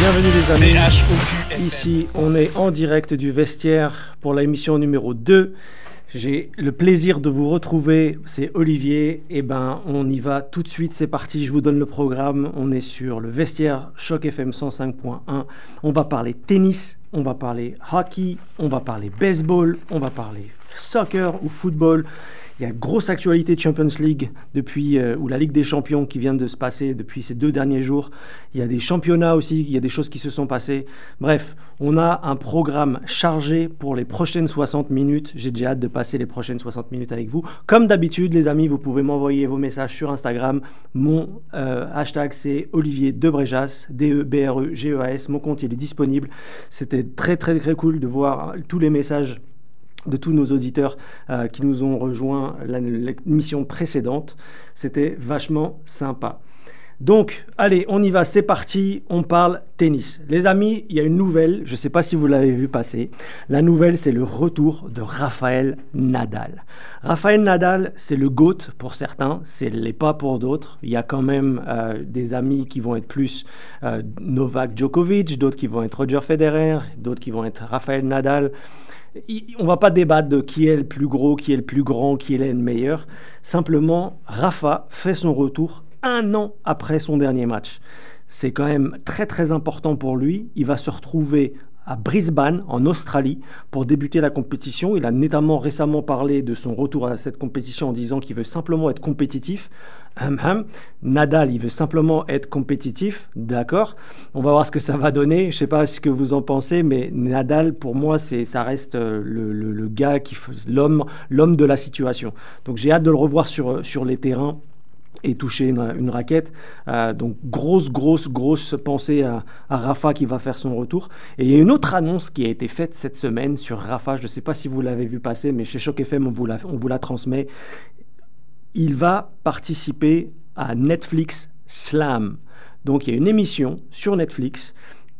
Bienvenue les amis. Ici, on est en direct du vestiaire pour la émission numéro 2. J'ai le plaisir de vous retrouver, c'est Olivier. Et eh ben, on y va tout de suite, c'est parti, je vous donne le programme. On est sur le vestiaire Choc FM 105.1. On va parler tennis, on va parler hockey, on va parler baseball, on va parler soccer ou football. Il y a une grosse actualité de Champions League depuis, euh, ou la Ligue des Champions qui vient de se passer depuis ces deux derniers jours. Il y a des championnats aussi, il y a des choses qui se sont passées. Bref, on a un programme chargé pour les prochaines 60 minutes. J'ai déjà hâte de passer les prochaines 60 minutes avec vous. Comme d'habitude, les amis, vous pouvez m'envoyer vos messages sur Instagram. Mon euh, hashtag, c'est Olivier Debrejas, D-E-B-R-E-G-E-A-S. Mon compte, il est disponible. C'était très, très, très cool de voir tous les messages de tous nos auditeurs euh, qui nous ont rejoints l'émission précédente. C'était vachement sympa. Donc, allez, on y va, c'est parti, on parle tennis. Les amis, il y a une nouvelle, je ne sais pas si vous l'avez vu passer. La nouvelle, c'est le retour de Raphaël Nadal. Raphaël Nadal, c'est le GOAT pour certains, c'est l'est pas pour d'autres. Il y a quand même euh, des amis qui vont être plus euh, Novak Djokovic, d'autres qui vont être Roger Federer, d'autres qui vont être Raphaël Nadal on va pas débattre de qui est le plus gros, qui est le plus grand, qui est le meilleur. Simplement, Rafa fait son retour un an après son dernier match. C'est quand même très très important pour lui. Il va se retrouver à Brisbane, en Australie, pour débuter la compétition. Il a notamment récemment parlé de son retour à cette compétition en disant qu'il veut simplement être compétitif. Nadal, il veut simplement être compétitif, d'accord. On va voir ce que ça va donner. Je ne sais pas ce que vous en pensez, mais Nadal, pour moi, c'est, ça reste euh, le, gars qui, l'homme, l'homme de la situation. Donc j'ai hâte de le revoir sur, sur les terrains et toucher une, raquette. Euh, donc grosse, grosse, grosse pensée à, Rafa qui va faire son retour. Et il y a une autre annonce qui a été faite cette semaine sur Rafa. Je ne sais pas si vous l'avez vu passer, mais chez Choc FM, on vous la transmet. Il va participer à Netflix Slam. Donc il y a une émission sur Netflix,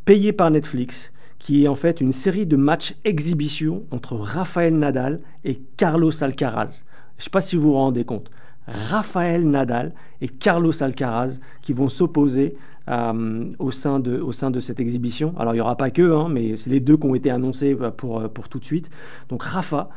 payée par Netflix, qui est en fait une série de matchs exhibition entre Rafael Nadal et Carlos Alcaraz. Je ne sais pas si vous vous rendez compte. Rafael Nadal et Carlos Alcaraz qui vont s'opposer euh, au, sein de, cette exhibition. Alors il n'y aura pas que, hein, mais c'est les deux qui ont été annoncés euh, euh, pour tout de suite. Donc Rafa,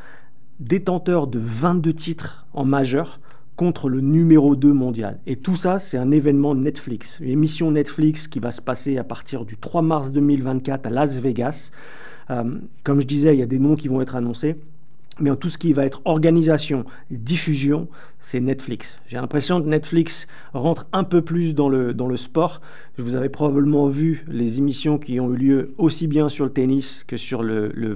détenteur de 22 titres en majeur, contre le numéro 2 mondial. Et tout ça, c'est un événement Netflix, une émission Netflix qui va se passer à partir du 3 mars 2024 à Las Vegas. comme je disais, il y a des noms qui vont être annoncés. Mais en tout ce qui va être organisation, diffusion, c'est Netflix. J'ai l'impression que Netflix rentre un peu plus dans le, dans le sport. Vous avez probablement vu les émissions qui ont eu lieu aussi bien sur le tennis que sur le, le,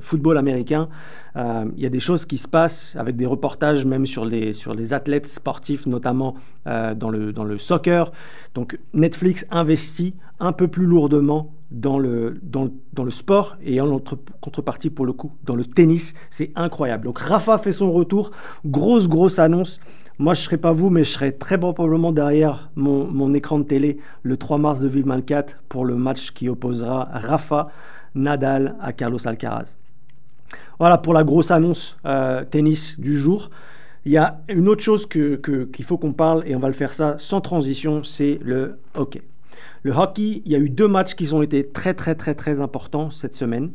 football américain. Euh, il y a des choses qui se passent avec des reportages même sur les, sur les athlètes sportifs, notamment euh, dans, le, dans le soccer. Donc Netflix investit un peu plus lourdement dans le, dans, sport et en contrepartie pour le coup dans le tennis. C'est incroyable. Donc Rafa fait son retour. Grosse, grosse annonce. Moi, je ne serai pas vous, mais je serai très probablement derrière mon, mon écran de télé le 3 mars 2024 pour le match qui opposera Rafa Nadal à Carlos Alcaraz. Voilà pour la grosse annonce euh, tennis du jour. Il y a une autre chose qu'il que, faut qu'on parle, et on va le faire ça sans transition, c'est le hockey. Le hockey, il y a eu deux matchs qui ont été très très très très importants cette semaine.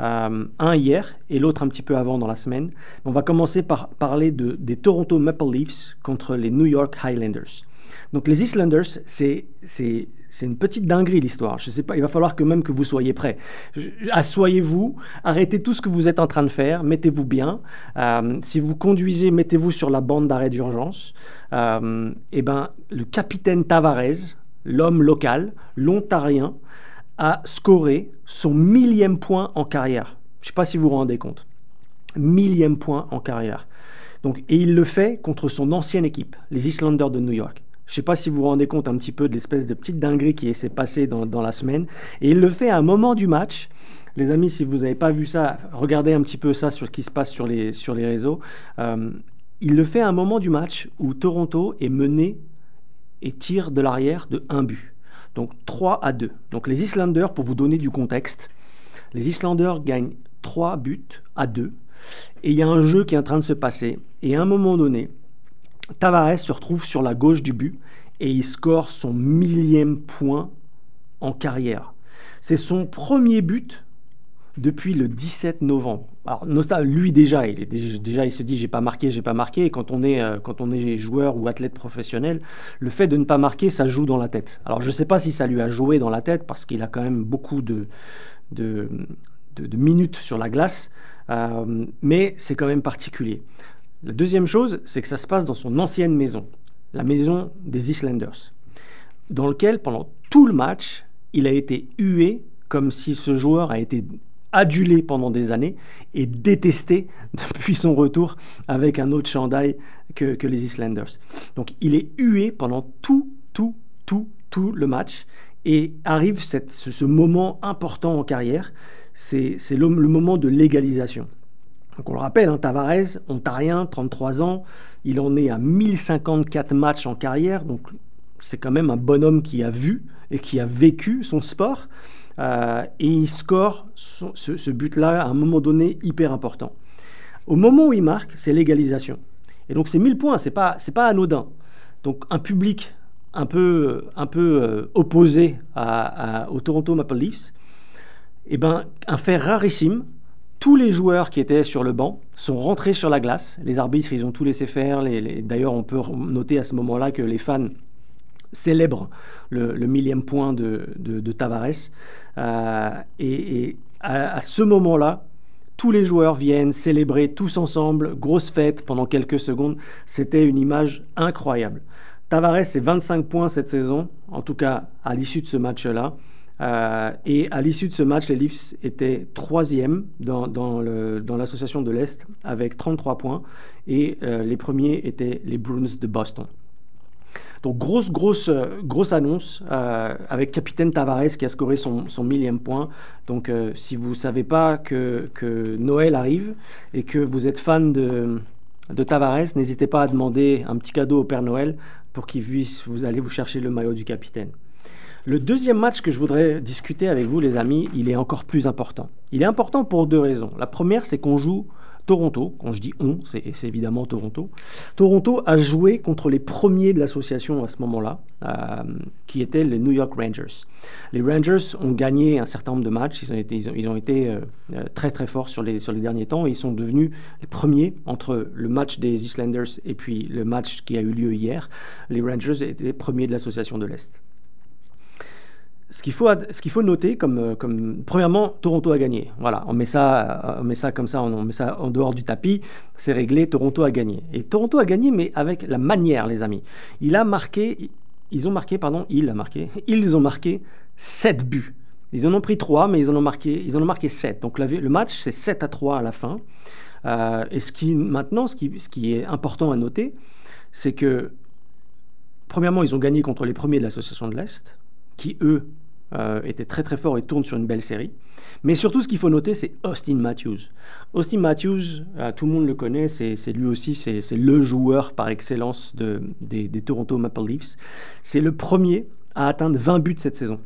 Euh, un hier et l'autre un petit peu avant dans la semaine. On va commencer par parler de, des Toronto Maple Leafs contre les New York Highlanders. Donc les Islanders, c'est une petite dinguerie l'histoire. Je sais pas, il va falloir que même que vous soyez prêts. Assoyez-vous, arrêtez tout ce que vous êtes en train de faire, mettez-vous bien. Euh, si vous conduisez, mettez-vous sur la bande d'arrêt d'urgence. Euh, et eh ben, le capitaine Tavares, l'homme local, l'Ontarien, a scoré son millième point en carrière. Je ne sais pas si vous vous rendez compte. Millième point en carrière. Donc, et il le fait contre son ancienne équipe, les Islanders de New York. Je ne sais pas si vous vous rendez compte un petit peu de l'espèce de petite dinguerie qui s'est passée dans, la semaine. Et il le fait à un moment du match. Les amis, si vous n'avez pas vu ça, regardez un petit peu ça sur ce qui se passe sur les, réseaux. Euh, il le fait à un moment du match où Toronto est mené et tire de l'arrière de un but. Donc 3 à 2. Donc les Islanders, pour vous donner du contexte, les Islanders gagnent 3 buts à 2. Et il y a un jeu qui est en train de se passer. Et à un moment donné, Tavares se retrouve sur la gauche du but et il score son millième point en carrière. C'est son premier but depuis le 17 novembre. Alors lui déjà, il déjà, il se dit j'ai pas marqué, j'ai pas marqué. Et quand on est euh, quand on est joueur ou athlète professionnel, le fait de ne pas marquer, ça joue dans la tête. Alors je sais pas si ça lui a joué dans la tête parce qu'il a quand même beaucoup de de, minutes sur la glace, euh, mais c'est quand même particulier. La deuxième chose, c'est que ça se passe dans son ancienne maison, la maison des Islanders, dans lequel pendant tout le match, il a été hué comme si ce joueur a été adulé pendant des années et détesté depuis son retour avec un autre chandail que, les Islanders. Donc il est hué pendant tout, tout, tout, tout le match et arrive ce, moment important en carrière, c'est le, le, moment de l'égalisation. Donc on le rappelle, hein, Tavares, ontarien, 33 ans, il en est à 1054 matchs en carrière, donc c'est quand même un bonhomme qui a vu et qui a vécu son sport. Euh, et il score ce, but-là à un moment donné hyper important. Au moment où il marque, c'est l'égalisation. Et donc c'est 1000 points, c'est pas, c'est pas anodin. Donc un public un peu, un peu euh, opposé au Toronto Maple Leafs, et eh ben, un fait rarissime, tous les joueurs qui étaient sur le banc sont rentrés sur la glace. Les arbitres, ils ont tout laissé faire. D'ailleurs, on peut noter à ce moment-là que les fans célèbre le, millième point de, Tavares. Euh, et, à, ce moment-là, tous les joueurs viennent célébrer tous ensemble, grosse fête pendant quelques secondes. C'était une image incroyable. Tavares, c'est 25 points cette saison, en tout cas à l'issue de ce match-là. Euh, et à l'issue de ce match, les Leafs étaient troisième dans, l'association de l'Est avec 33 points. Et euh, les premiers étaient les Bruins de Boston. Donc grosse, grosse, euh, grosse annonce euh, avec Capitaine Tavares qui a scoré son, son millième point. Donc euh, si vous ne savez pas que, que, Noël arrive et que vous êtes fan de, de Tavares, n'hésitez pas à demander un petit cadeau au Père Noël pour qu'il puisse vous aller vous chercher le maillot du capitaine. Le deuxième match que je voudrais discuter avec vous, les amis, il est encore plus important. Il est important pour deux raisons. La première, c'est qu'on joue Toronto, quand je dis on, c'est évidemment Toronto. Toronto a joué contre les premiers de l'association à ce moment-là, euh, qui étaient les New York Rangers. Les Rangers ont gagné un certain nombre de matchs, ils ont été, euh, euh, très très forts sur les, sur les derniers temps, et ils sont devenus les premiers entre le match des Islanders et puis le match qui a eu lieu hier. Les Rangers étaient premiers de l'association de l'Est ce qu'il faut, noter, euh, comme, premièrement, Toronto a gagné. Voilà, on met ça, euh, on met ça comme ça, on met ça en dehors du tapis, c'est réglé, Toronto a gagné. Et Toronto a gagné, mais avec la manière, les amis. Ils ont marqué, pardon, il a marqué, ils ont marqué 7 buts. Ils en ont pris 3, mais ils en ont marqué, ils en ont marqué 7. Donc le match, c'est 7 à 3 à la fin. Euh, et ce qui, maintenant, ce qui est important à noter, c'est que, premièrement, ils ont gagné contre les premiers de l'association de l'Est, qui, eux, euh, était très très fort et tourne sur une belle série. Mais surtout, ce qu'il faut noter, c'est Austin Matthews. Austin Matthews, euh, tout le monde le connaît, c'est lui aussi, c'est le joueur par excellence de, des, Toronto Maple Leafs. C'est le premier à atteindre 20 buts cette saison.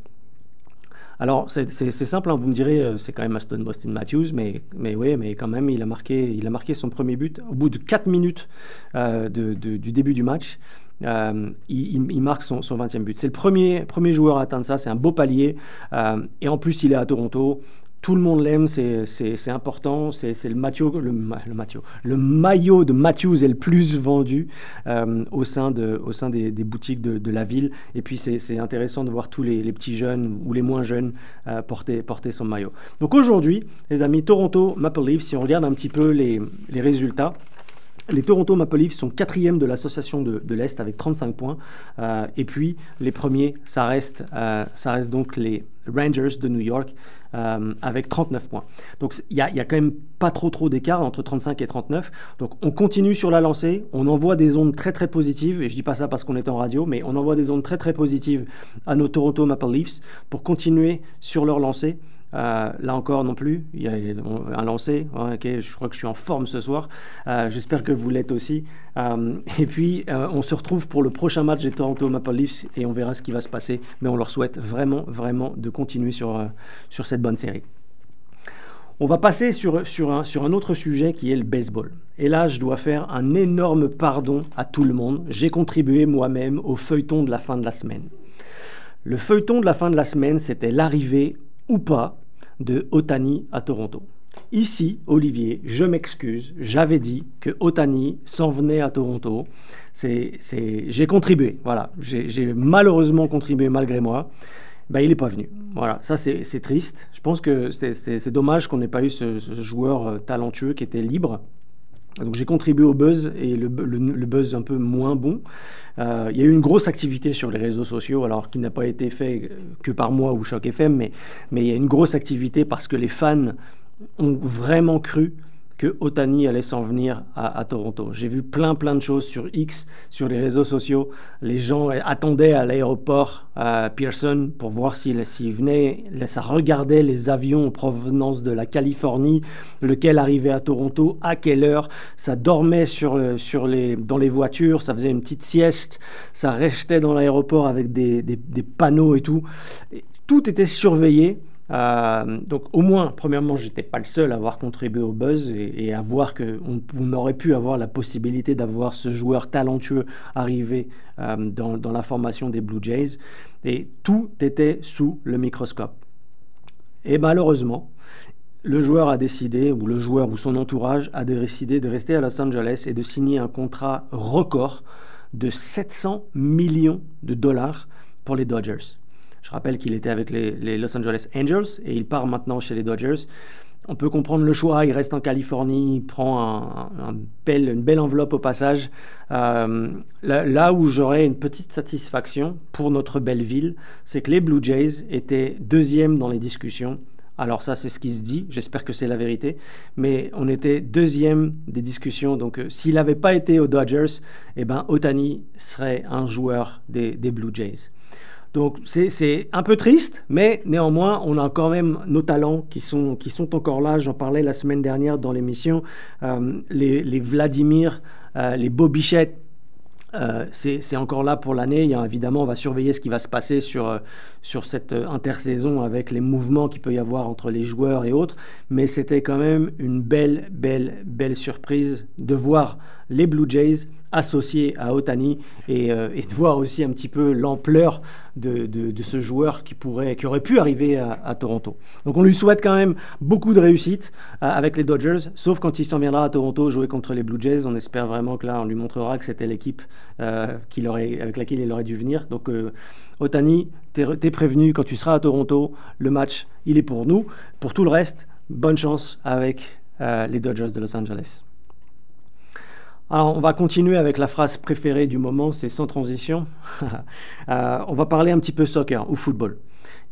Alors, c'est simple, hein, vous me direz, euh, c'est quand même Aston Austin Matthews, mais, oui, mais quand même, il a, marqué, il a marqué son premier but au bout de 4 minutes du début du match. Euh, il, marque son, 20e but. C'est le premier, premier joueur à atteindre ça, c'est un beau palier. Euh, et en plus, il est à Toronto. Tout le monde l'aime, c'est important. C'est le, le, le, le maillot de Matthews est le plus vendu euh, au sein, des, boutiques de, la ville. Et puis c'est intéressant de voir tous les, petits jeunes ou les moins jeunes porter, porter son maillot. Donc aujourd'hui, les amis, Toronto Maple Leafs, si on regarde un petit peu les résultats, les Toronto Maple Leafs sont quatrième de l'association de, l'Est avec 35 points. Euh, et puis les premiers, ça reste, euh, ça reste donc les Rangers de New York euh, avec 39 points. Donc il n'y a, a, quand même pas trop trop d'écart entre 35 et 39. Donc on continue sur la lancée, on envoie des ondes très très positives, et je dis pas ça parce qu'on est en radio, mais on envoie des ondes très très positives à nos Toronto Maple Leafs pour continuer sur leur lancée. Euh, là encore non plus, il y a un lancé. je crois que je suis en forme ce soir. Euh, j'espère que vous l'êtes aussi. Euh, et puis, on se retrouve pour le prochain match des Toronto Maple Leafs et on verra ce qui va se passer. Mais on leur souhaite vraiment, vraiment de continuer sur, sur cette bonne série. On va passer sur, sur, un, sur un autre sujet qui est le baseball. Et là, je dois faire un énorme pardon à tout le monde. J'ai contribué moi-même au feuilleton de la fin de la semaine. Le feuilleton de la fin de la semaine, c'était l'arrivée ou pas de Otani à Toronto. Ici, Olivier, je m'excuse, j'avais dit que Otani s'en venait à Toronto. j'ai contribué, voilà. J'ai malheureusement contribué malgré moi. Ben, il n'est pas venu. Voilà, ça c'est triste. Je pense que c'est dommage qu'on n'ait pas eu ce, joueur euh, talentueux qui était libre. Donc j'ai contribué au buzz et le, buzz un peu moins bon. Euh, il y a eu une grosse activité sur les réseaux sociaux, alors qui n'a pas été fait que par moi ou Choc FM, mais, mais il y a une grosse activité parce que les fans ont vraiment cru que Otani allait s'en venir à, Toronto. J'ai vu plein plein de choses sur X, sur les réseaux sociaux. Les gens attendaient à l'aéroport Pearson pour voir s'il venait. Ça regardait les avions en provenance de la Californie, lequel arrivait à Toronto, à quelle heure. Ça dormait les, dans les voitures, ça faisait une petite sieste. Ça restait dans l'aéroport avec des panneaux et tout. tout était surveillé. Euh, donc au moins, premièrement, j'étais pas le seul à avoir contribué au buzz et, à voir qu'on on aurait pu avoir la possibilité d'avoir ce joueur talentueux arriver euh, dans, dans, la formation des Blue Jays. Et tout était sous le microscope. Et malheureusement, le joueur a décidé, ou le joueur ou son entourage a décidé de rester à Los Angeles et de signer un contrat record de 700 millions de dollars pour les Dodgers. Je rappelle qu'il était avec les, Los Angeles Angels et il part maintenant chez les Dodgers. On peut comprendre le choix, il reste en Californie, il prend un, une belle enveloppe au passage. Euh, là, où j'aurais une petite satisfaction pour notre belle ville, c'est que les Blue Jays étaient deuxième dans les discussions. Alors ça, c'est ce qui se dit, j'espère que c'est la vérité, mais on était deuxième des discussions, donc euh, s'il n'avait pas été aux Dodgers, eh ben, Otani serait un joueur des Blue Jays. Donc c'est un peu triste, mais néanmoins, on a quand même nos talents qui sont, qui sont encore là. J'en parlais la semaine dernière dans l'émission. Euh, les, Vladimir, euh, les Bobichette, euh, c'est encore là pour l'année. Évidemment, on va surveiller ce qui va se passer sur, sur cette intersaison avec les mouvements qu'il peut y avoir entre les joueurs et autres. Mais c'était quand même une belle, belle, belle surprise de voir les Blue Jays associés à Otani et, et de voir aussi un petit peu l'ampleur de, ce joueur qui, pourrait, qui aurait pu arriver à, Toronto. Donc on lui souhaite quand même beaucoup de réussite euh, avec les Dodgers, sauf quand il s'en viendra à Toronto jouer contre les Blue Jays. On espère vraiment que là, on lui montrera que c'était l'équipe euh, avec laquelle il aurait dû venir. Donc euh, Otani, t'es es prévenu, quand tu seras à Toronto, le match, il est pour nous. Pour tout le reste, bonne chance avec les Dodgers de Los Angeles. Alors, on va continuer avec la phrase préférée du moment, c'est sans transition. Euh, on va parler un petit peu soccer ou football.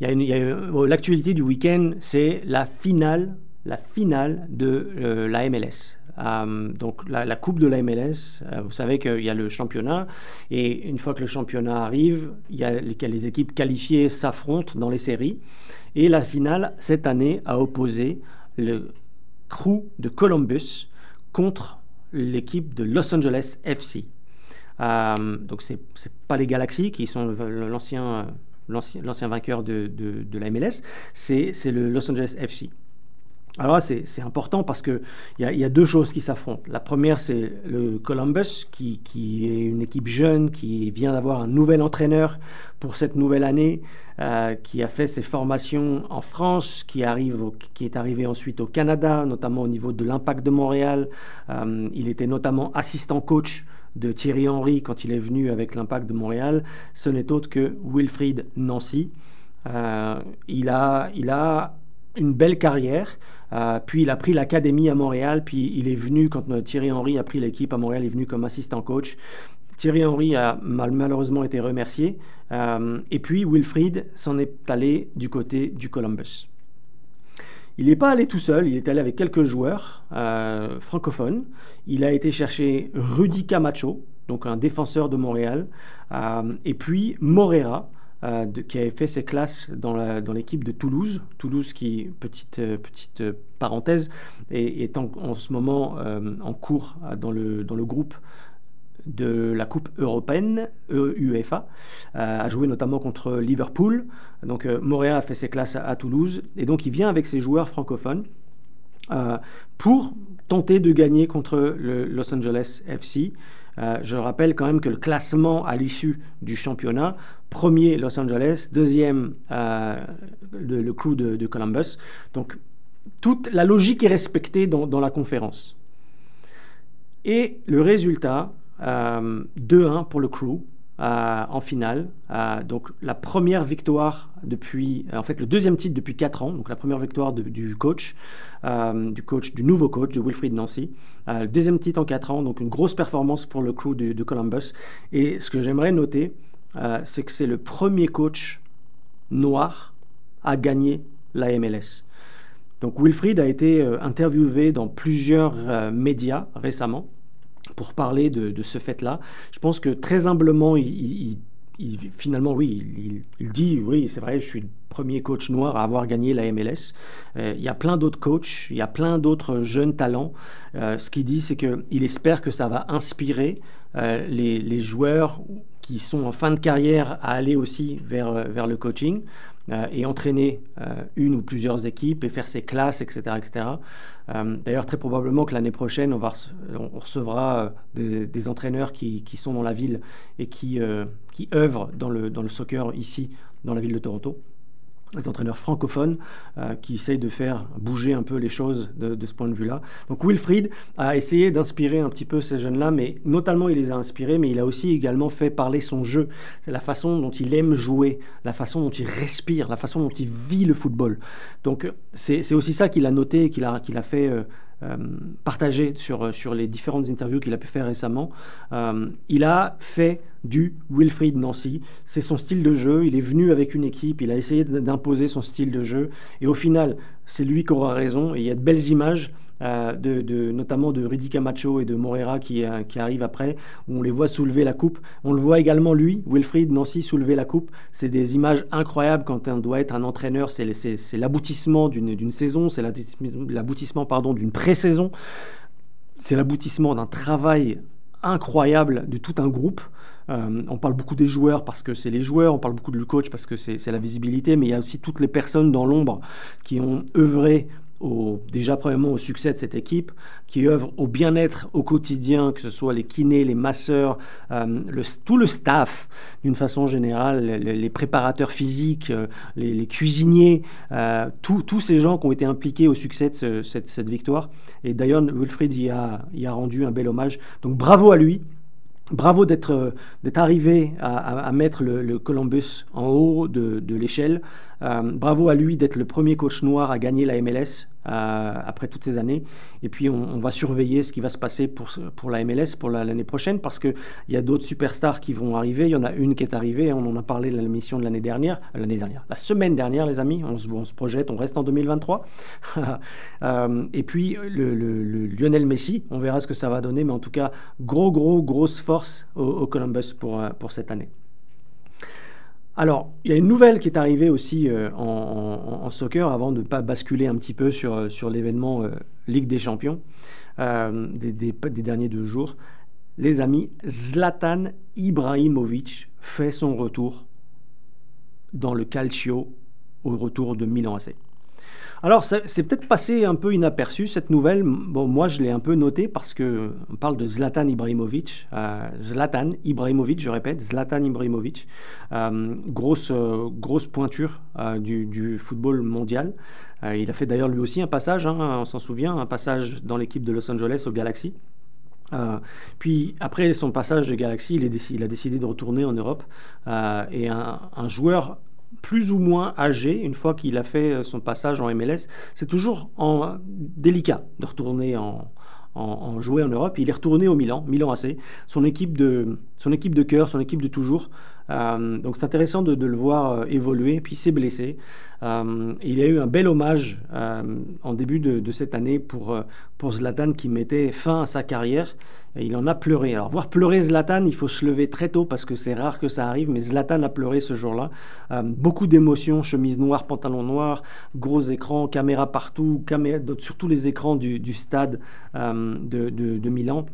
Oh, l'actualité du week-end, c'est la finale, la finale de euh, la MLS. Euh, donc la, coupe de la MLS, vous savez qu'il y a le championnat et une fois que le championnat arrive, il y a les, les équipes qualifiées s'affrontent dans les séries et la finale cette année a opposé le Crew de Columbus contre l'équipe de Los Angeles FC. Euh, donc, ce n'est pas les Galaxies qui sont l'ancien l'ancien vainqueur de, de, la MLS, c'est le Los Angeles FC. Alors là, c'est important parce qu'il y, a, y a deux choses qui s'affrontent. La première, c'est le Columbus, qui, est une équipe jeune, qui vient d'avoir un nouvel entraîneur pour cette nouvelle année, euh, qui a fait ses formations en France, qui, arrive qui est arrivé ensuite au Canada, notamment au niveau de l'Impact de Montréal. Euh, il était notamment assistant coach de Thierry Henry quand il est venu avec l'Impact de Montréal. Ce n'est autre que Wilfried Nancy. Euh, il, a, il a une belle carrière. Euh, puis il a pris l'académie à Montréal, puis il est venu, quand Thierry Henry a pris l'équipe à Montréal, il est venu comme assistant coach. Thierry Henry a malheureusement été remercié. Euh, et puis Wilfried s'en est allé du côté du Columbus. Il n'est pas allé tout seul, il est allé avec quelques joueurs euh, francophones. Il a été chercher Rudy Camacho, donc un défenseur de Montréal, et puis Morera, euh, qui avait fait ses classes dans l'équipe de Toulouse. Toulouse qui, petite, euh, euh, parenthèse, est, en, ce moment en cours dans le, groupe de la Coupe européenne, UEFA, a joué notamment contre Liverpool. Donc Montréal a fait ses classes à, Toulouse, et donc il vient avec ses joueurs francophones pour tenter de gagner contre le Los Angeles FC. Je rappelle quand même que le classement à l'issue du championnat, premier Los Angeles, deuxième le, crew de, Columbus. Donc toute la logique est respectée dans, la conférence. Et le résultat, 2-1 pour le crew. Euh, en finale. Euh, donc la première victoire depuis, euh, en fait le deuxième titre depuis 4 ans, donc la première victoire du coach, du coach, du nouveau coach, de Wilfried Nancy. le deuxième titre en 4 ans, donc une grosse performance pour le crew de, Columbus. Et ce que j'aimerais noter, c'est que c'est le premier coach noir à gagner la MLS. Donc Wilfried a été interviewé dans plusieurs médias récemment pour parler de, ce fait-là. Je pense que très humblement, il, finalement, oui, il, dit, oui, c'est vrai, je suis le premier coach noir à avoir gagné la MLS. Euh, il y a plein d'autres coachs, il y a plein d'autres jeunes talents. Euh, ce qu'il dit, c'est qu'il espère que ça va inspirer euh, les, joueurs qui sont en fin de carrière à aller aussi vers le coaching. Euh, et entraîner euh, une ou plusieurs équipes et faire ses classes, etc. etc. Euh, d'ailleurs, très probablement que l'année prochaine, on, recevra des, entraîneurs qui, sont dans la ville et qui, œuvrent dans le soccer ici, dans la ville de Toronto des entraîneurs francophones euh, qui essayent de faire bouger un peu les choses de, ce point de vue-là. Donc Wilfried a essayé d'inspirer un petit peu ces jeunes-là, mais notamment il les a inspirés, mais il a aussi également fait parler son jeu. C'est la façon dont il aime jouer, la façon dont il respire, la façon dont il vit le football. Donc c'est aussi ça qu'il a noté, qu'il a, qu'il a fait euh, partagé sur, euh, sur les différentes interviews qu'il a pu faire récemment. Euh, il a fait du Wilfried Nancy. C'est son style de jeu. Il est venu avec une équipe. Il a essayé d'imposer son style de jeu. Et au final, c'est lui qui aura raison. Et il y a de belles images euh, notamment de Rudy Camacho et de Morera qui, euh, qui arrivent après, où on les voit soulever la coupe. On le voit également lui, Wilfried Nancy, soulever la coupe. C'est des images incroyables quand on doit être un entraîneur. C'est l'aboutissement d'une saison, c'est l'aboutissement pardon d'une pré-saison, c'est l'aboutissement d'un travail incroyable de tout un groupe. Euh, on parle beaucoup des joueurs parce que c'est les joueurs, on parle beaucoup du coach parce que c'est la visibilité, mais il y a aussi toutes les personnes dans l'ombre qui ont œuvré déjà premièrement au succès de cette équipe, qui œuvre au bien-être au quotidien, que ce soit les kinés, les masseurs, euh, tout le staff d'une façon générale, les, préparateurs physiques, euh, les, cuisiniers, euh, tous ces gens qui ont été impliqués au succès de cette, victoire. Et d'ailleurs, Wilfried y a, y a rendu un bel hommage. Donc bravo à lui. Bravo d'être arrivé à, mettre le, Columbus en haut de, de l'échelle. Bravo à lui d'être le premier coach noir à gagner la MLS euh, après toutes ces années. Et puis on, va surveiller ce qui va se passer pour, pour la MLS pour l'année prochaine parce qu'il y a d'autres superstars qui vont arriver. Il y en a une qui est arrivée, on en a parlé dans l'émission de l'année dernière, euh, l'année dernière, la semaine dernière les amis, on se, projette, on reste en 2023. Euh, et puis le, Lionel Messi, on verra ce que ça va donner, mais en tout cas, gros, gros, grosse force au, Columbus pour, pour cette année. Alors, il y a une nouvelle qui est arrivée aussi euh, en, soccer, avant de ne pas basculer un petit peu sur, euh, l'événement euh, Ligue des Champions des, des, derniers deux jours. Les amis, Zlatan Ibrahimovic fait son retour dans le Calcio au retour de Milan AC. Alors, c'est peut-être passé un peu inaperçu cette nouvelle. Bon, moi, je l'ai un peu noté parce que on parle de Zlatan Ibrahimovic. Euh, Zlatan Ibrahimovic, je répète, Zlatan Ibrahimovic, euh, grosse, euh, grosse pointure du, football mondial. il a fait d'ailleurs lui aussi un passage, hein, on s'en souvient, un passage dans l'équipe de Los Angeles au Galaxy. puis après son passage de Galaxy, il, a décidé de retourner en Europe. et un joueur plus ou moins âgé, une fois qu'il a fait euh, son passage en MLS, c'est toujours en, délicat de retourner en, jouer en Europe. Il est retourné au Milan, Milan AC, son équipe de, son équipe de cœur, son équipe de toujours. Euh, donc c'est intéressant de, le voir euh, évoluer. Puis s'est blessé. Euh, il y a eu un bel hommage en début de, cette année pour, pour Zlatan qui mettait fin à sa carrière. Il en a pleuré. Alors voir pleurer Zlatan, il faut se lever très tôt parce que c'est rare que ça arrive. Mais Zlatan a pleuré ce jour-là. beaucoup d'émotions, chemise noire, pantalon noir, gros écran, caméra partout, caméra, sur tous les écrans du, stade de, de Milan.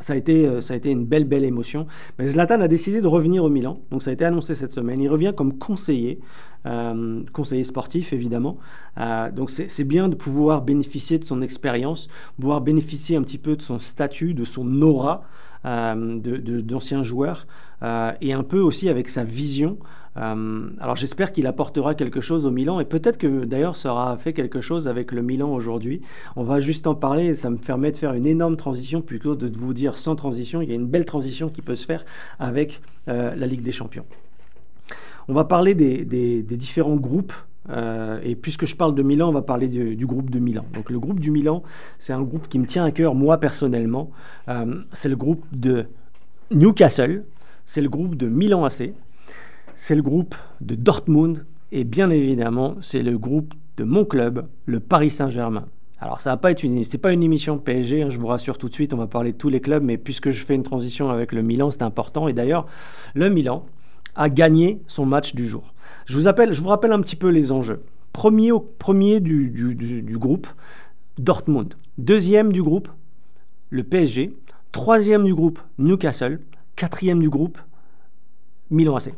Ça a, été, euh, ça a été une belle, belle émotion. Mais Zlatan a décidé de revenir au Milan. Donc ça a été annoncé cette semaine. Il revient comme conseiller, euh, conseiller sportif évidemment. Euh, donc c'est bien de pouvoir bénéficier de son expérience, pouvoir bénéficier un petit peu de son statut, de son aura d'ancien joueur et un peu aussi avec sa vision euh, alors j'espère qu'il apportera quelque chose au Milan et peut-être que d'ailleurs ça fait quelque chose avec le Milan aujourd'hui. On va juste en parler, ça me permet de faire une énorme transition plutôt de vous dire sans transition. Il y a une belle transition qui peut se faire avec euh, la Ligue des Champions. On va parler des, différents groupes euh, et puisque je parle de Milan, on va parler du, du, groupe de Milan. Donc le groupe du Milan, c'est un groupe qui me tient à cœur, moi personnellement. c'est le groupe de Newcastle, c'est le groupe de Milan AC, c'est le groupe de Dortmund et bien évidemment, c'est le groupe de mon club, le Paris Saint-Germain. Alors ça va pas être une, pas une émission PSG, hein, je vous rassure tout de suite, on va parler de tous les clubs, mais puisque je fais une transition avec le Milan, c'est important. Et d'ailleurs, le Milan a gagné son match du jour. Je vous, rappelle un petit peu les enjeux. Premier, premier du, du groupe, Dortmund. Deuxième du groupe, le PSG. Troisième du groupe, Newcastle. Quatrième du groupe, Milan AC.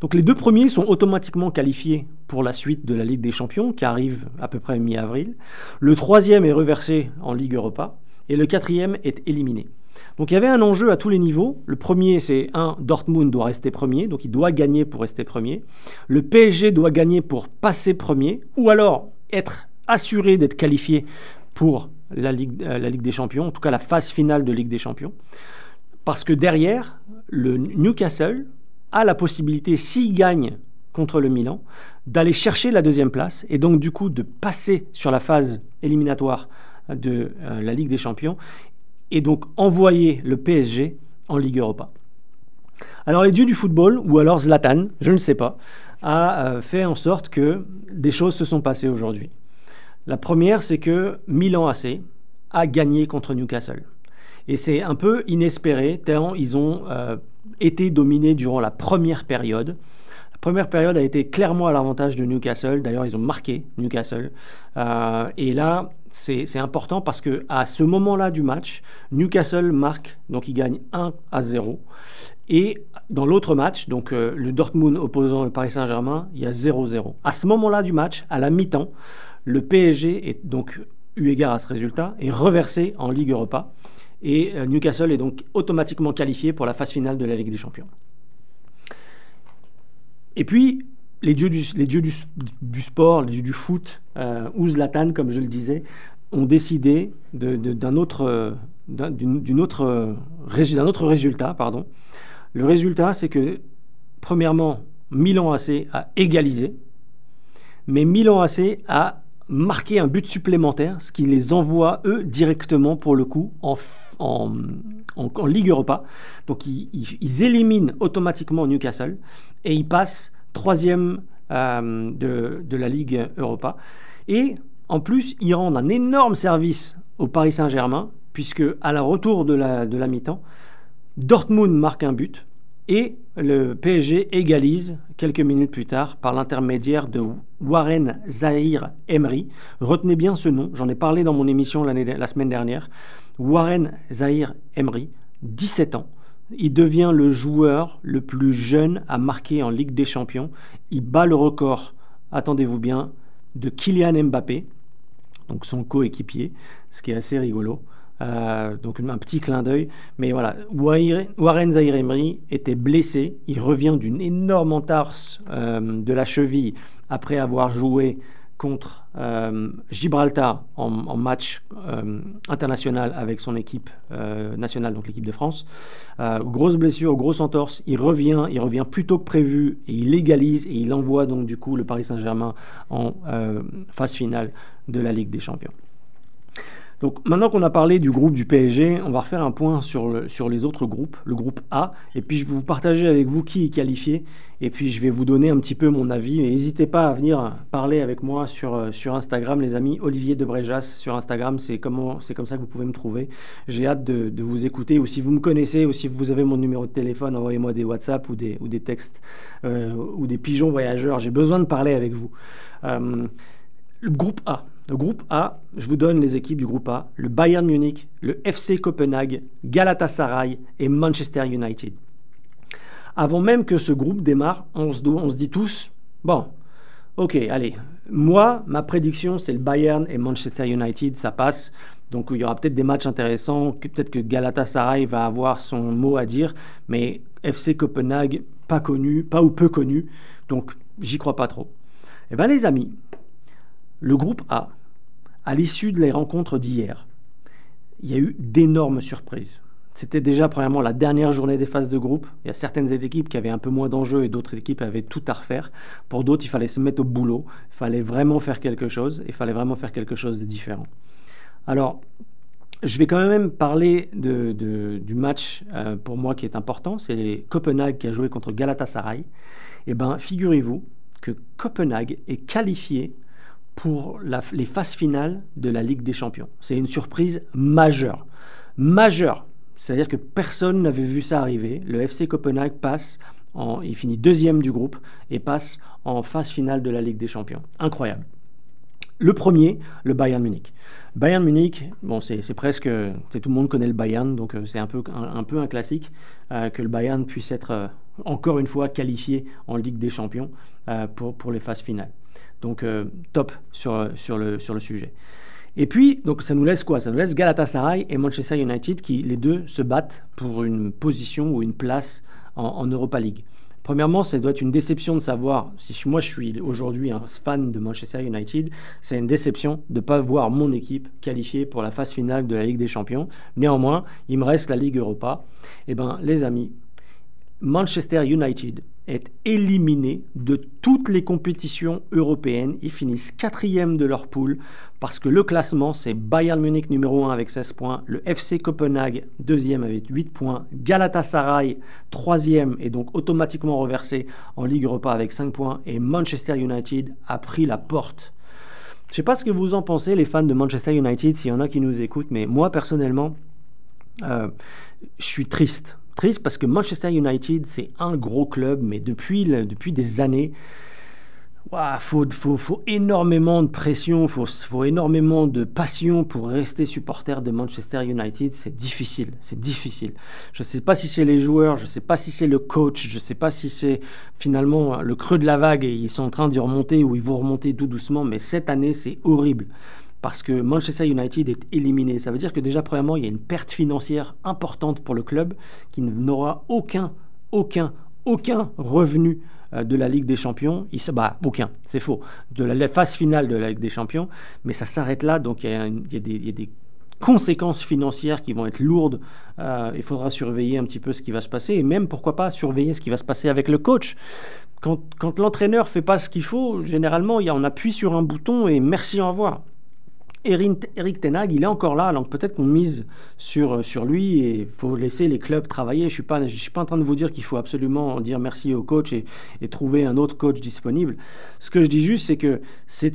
Donc les deux premiers sont automatiquement qualifiés pour la suite de la Ligue des Champions qui arrive à peu près mi-avril. Le troisième est reversé en Ligue Europa et le quatrième est éliminé. Donc il y avait un enjeu à tous les niveaux. Le premier, c'est un, Dortmund doit rester premier, donc il doit gagner pour rester premier. Le PSG doit gagner pour passer premier, ou alors être assuré d'être qualifié pour la Ligue, euh, la Ligue des Champions, en tout cas la phase finale de Ligue des Champions. Parce que derrière, le Newcastle a la possibilité, s'il gagne contre le Milan, d'aller chercher la deuxième place et donc du coup de passer sur la phase éliminatoire de euh, la Ligue des Champions et donc envoyer le PSG en Ligue Europa. Alors les dieux du football, ou alors Zlatan, je ne sais pas, a euh, fait en sorte que des choses se sont passées aujourd'hui. La première, c'est que Milan AC a gagné contre Newcastle. Et c'est un peu inespéré, tant ils ont euh, été dominés durant la première période. La première période a été clairement à l'avantage de Newcastle. D'ailleurs, ils ont marqué Newcastle. Euh, et là, c'est important parce que à ce moment-là du match, Newcastle marque, donc ils gagnent 1 à 0. Et dans l'autre match, donc euh, le Dortmund opposant le Paris Saint-Germain, il y a 0-0. À ce moment-là du match, à la mi-temps, le PSG est donc eu égard à ce résultat est reversé en Ligue Europa et euh, Newcastle est donc automatiquement qualifié pour la phase finale de la Ligue des Champions. Et puis, les dieux du, sport, les dieux du foot, euh, ou Zlatan, comme je le disais, ont décidé d'un autre résultat. Pardon. Le résultat, c'est que, premièrement, Milan AC a égalisé, mais Milan AC a marquer un but supplémentaire, ce qui les envoie, eux, directement, pour le coup, en, Ligue Europa. Donc, ils, éliminent automatiquement Newcastle et ils passent troisième euh, de, la Ligue Europa. Et en plus, ils rendent un énorme service au Paris Saint-Germain, puisque à la retour de la mi-temps, Dortmund marque un but et le PSG égalise quelques minutes plus tard par l'intermédiaire de Warren Zahir Emery. Retenez bien ce nom, j'en ai parlé dans mon émission la semaine dernière. Warren Zahir Emery, 17 ans. Il devient le joueur le plus jeune à marquer en Ligue des Champions. Il bat le record, attendez-vous bien, de Kylian Mbappé, donc son coéquipier, ce qui est assez rigolo. Euh, donc un petit clin d'œil. Mais voilà, Warren Zahir était blessé. Il revient d'une énorme entarse euh, de la cheville après avoir joué contre euh, Gibraltar en, match international avec son équipe nationale, donc l'équipe de France. grosse blessure, grosse entorse. Il revient, il revient plus tôt que prévu et il égalise et il envoie donc du coup le Paris Saint-Germain en phase finale de la Ligue des Champions. Donc maintenant qu'on a parlé du groupe du PSG, on va refaire un point sur, sur les autres groupes, le groupe A, et puis je vais vous partager avec vous qui est qualifié, et puis je vais vous donner un petit peu mon avis. N'hésitez pas à venir parler avec moi sur, euh, sur Instagram, les amis. Olivier de Bréjas sur Instagram, c'est comme ça que vous pouvez me trouver. J'ai hâte de, vous écouter, ou si vous me connaissez, ou si vous avez mon numéro de téléphone, envoyez-moi des WhatsApp ou des, ou des textes, euh, ou des pigeons voyageurs. J'ai besoin de parler avec vous. Euh, le groupe A. Le groupe A, je vous donne les équipes du groupe A, le Bayern Munich, le FC Copenhague, Galatasaray et Manchester United. Avant même que ce groupe démarre, on se, dit tous, bon, ok, allez, moi, ma prédiction, c'est le Bayern et Manchester United, ça passe. Donc il y aura peut-être des matchs intéressants, peut-être que Galatasaray va avoir son mot à dire, mais FC Copenhague, pas connu, pas ou peu connu, donc j'y crois pas trop. Eh bien les amis, le groupe A, à l'issue de les rencontres d'hier, il y a eu d'énormes surprises. C'était déjà premièrement la dernière journée des phases de groupe. Il y a certaines équipes qui avaient un peu moins d'enjeux et d'autres équipes avaient tout à refaire. Pour d'autres, il fallait se mettre au boulot, il fallait vraiment faire quelque chose, il fallait vraiment faire quelque chose de différent. Alors, je vais quand même parler du match euh, pour moi qui est important. C'est Copenhague qui a joué contre Galatasaray. Eh bien, figurez-vous que Copenhague est qualifié pour les phases finales de la Ligue des Champions. C'est une surprise majeure. Majeure. C'est-à-dire que personne n'avait vu ça arriver. Le FC Copenhague passe, en, il finit deuxième du groupe et passe en phase finale de la Ligue des Champions. Incroyable. Le premier, le Bayern Munich. Bayern Munich, bon, c'est presque, tout le monde connaît le Bayern, donc euh, c'est un peu un, classique euh, que le Bayern puisse être euh, encore une fois qualifié en Ligue des Champions pour les phases finales. Donc top sur, sur, le, sujet. Et puis, donc ça nous laisse quoi? Ça nous laisse Galatasaray et Manchester United qui, les deux, se battent pour une position ou une place en Europa League. Premièrement, ça doit être une déception de savoir, si moi je suis aujourd'hui un fan de Manchester United, c'est une déception de ne pas voir mon équipe qualifiée pour la phase finale de la Ligue des Champions. Néanmoins, il me reste la Ligue Europa. Eh bien, les amis, Manchester United est éliminé de toutes les compétitions européennes. Ils finissent quatrième de leur poule parce que le classement, c'est Bayern Munich numéro 1 avec 16 points, le FC Copenhague deuxième avec 8 points, Galatasaray troisième et donc automatiquement reversé en Ligue Europa avec 5 points et Manchester United a pris la porte. Je ne sais pas ce que vous en pensez, les fans de Manchester United, s'il y en a qui nous écoutent, mais moi personnellement, euh, je suis triste parce que Manchester United, c'est un gros club, mais depuis, depuis des années, il faut, faut, faut, énormément de pression, il faut, faut, énormément de passion pour rester supporter de Manchester United. C'est difficile, c'est difficile. Je ne sais pas si c'est les joueurs, je ne sais pas si c'est le coach, je ne sais pas si c'est finalement le creux de la vague et ils sont en train d'y remonter ou ils vont remonter tout doucement, mais cette année, c'est horrible parce que Manchester United est éliminé. Ça veut dire que déjà, premièrement, il y a une perte financière importante pour le club qui n'aura aucun, aucun, aucun revenu euh, de la Ligue des Champions. Il se, bat aucun, c'est faux. De la phase finale de la Ligue des Champions, mais ça s'arrête là. Donc il y, a, des, conséquences financières qui vont être lourdes. Euh, il faudra surveiller un petit peu ce qui va se passer et même, pourquoi pas, surveiller ce qui va se passer avec le coach. Quand, quand l'entraîneur fait pas ce qu'il faut, généralement, y a, on appuie sur un bouton et merci, au revoir. Eric Tenag, il est encore là, donc peut-être qu'on mise sur, euh, sur lui et il faut laisser les clubs travailler. Je ne suis, pas, suis pas en train de vous dire qu'il faut absolument dire merci au coach et, et, trouver un autre coach disponible. Ce que je dis juste, c'est que c'est,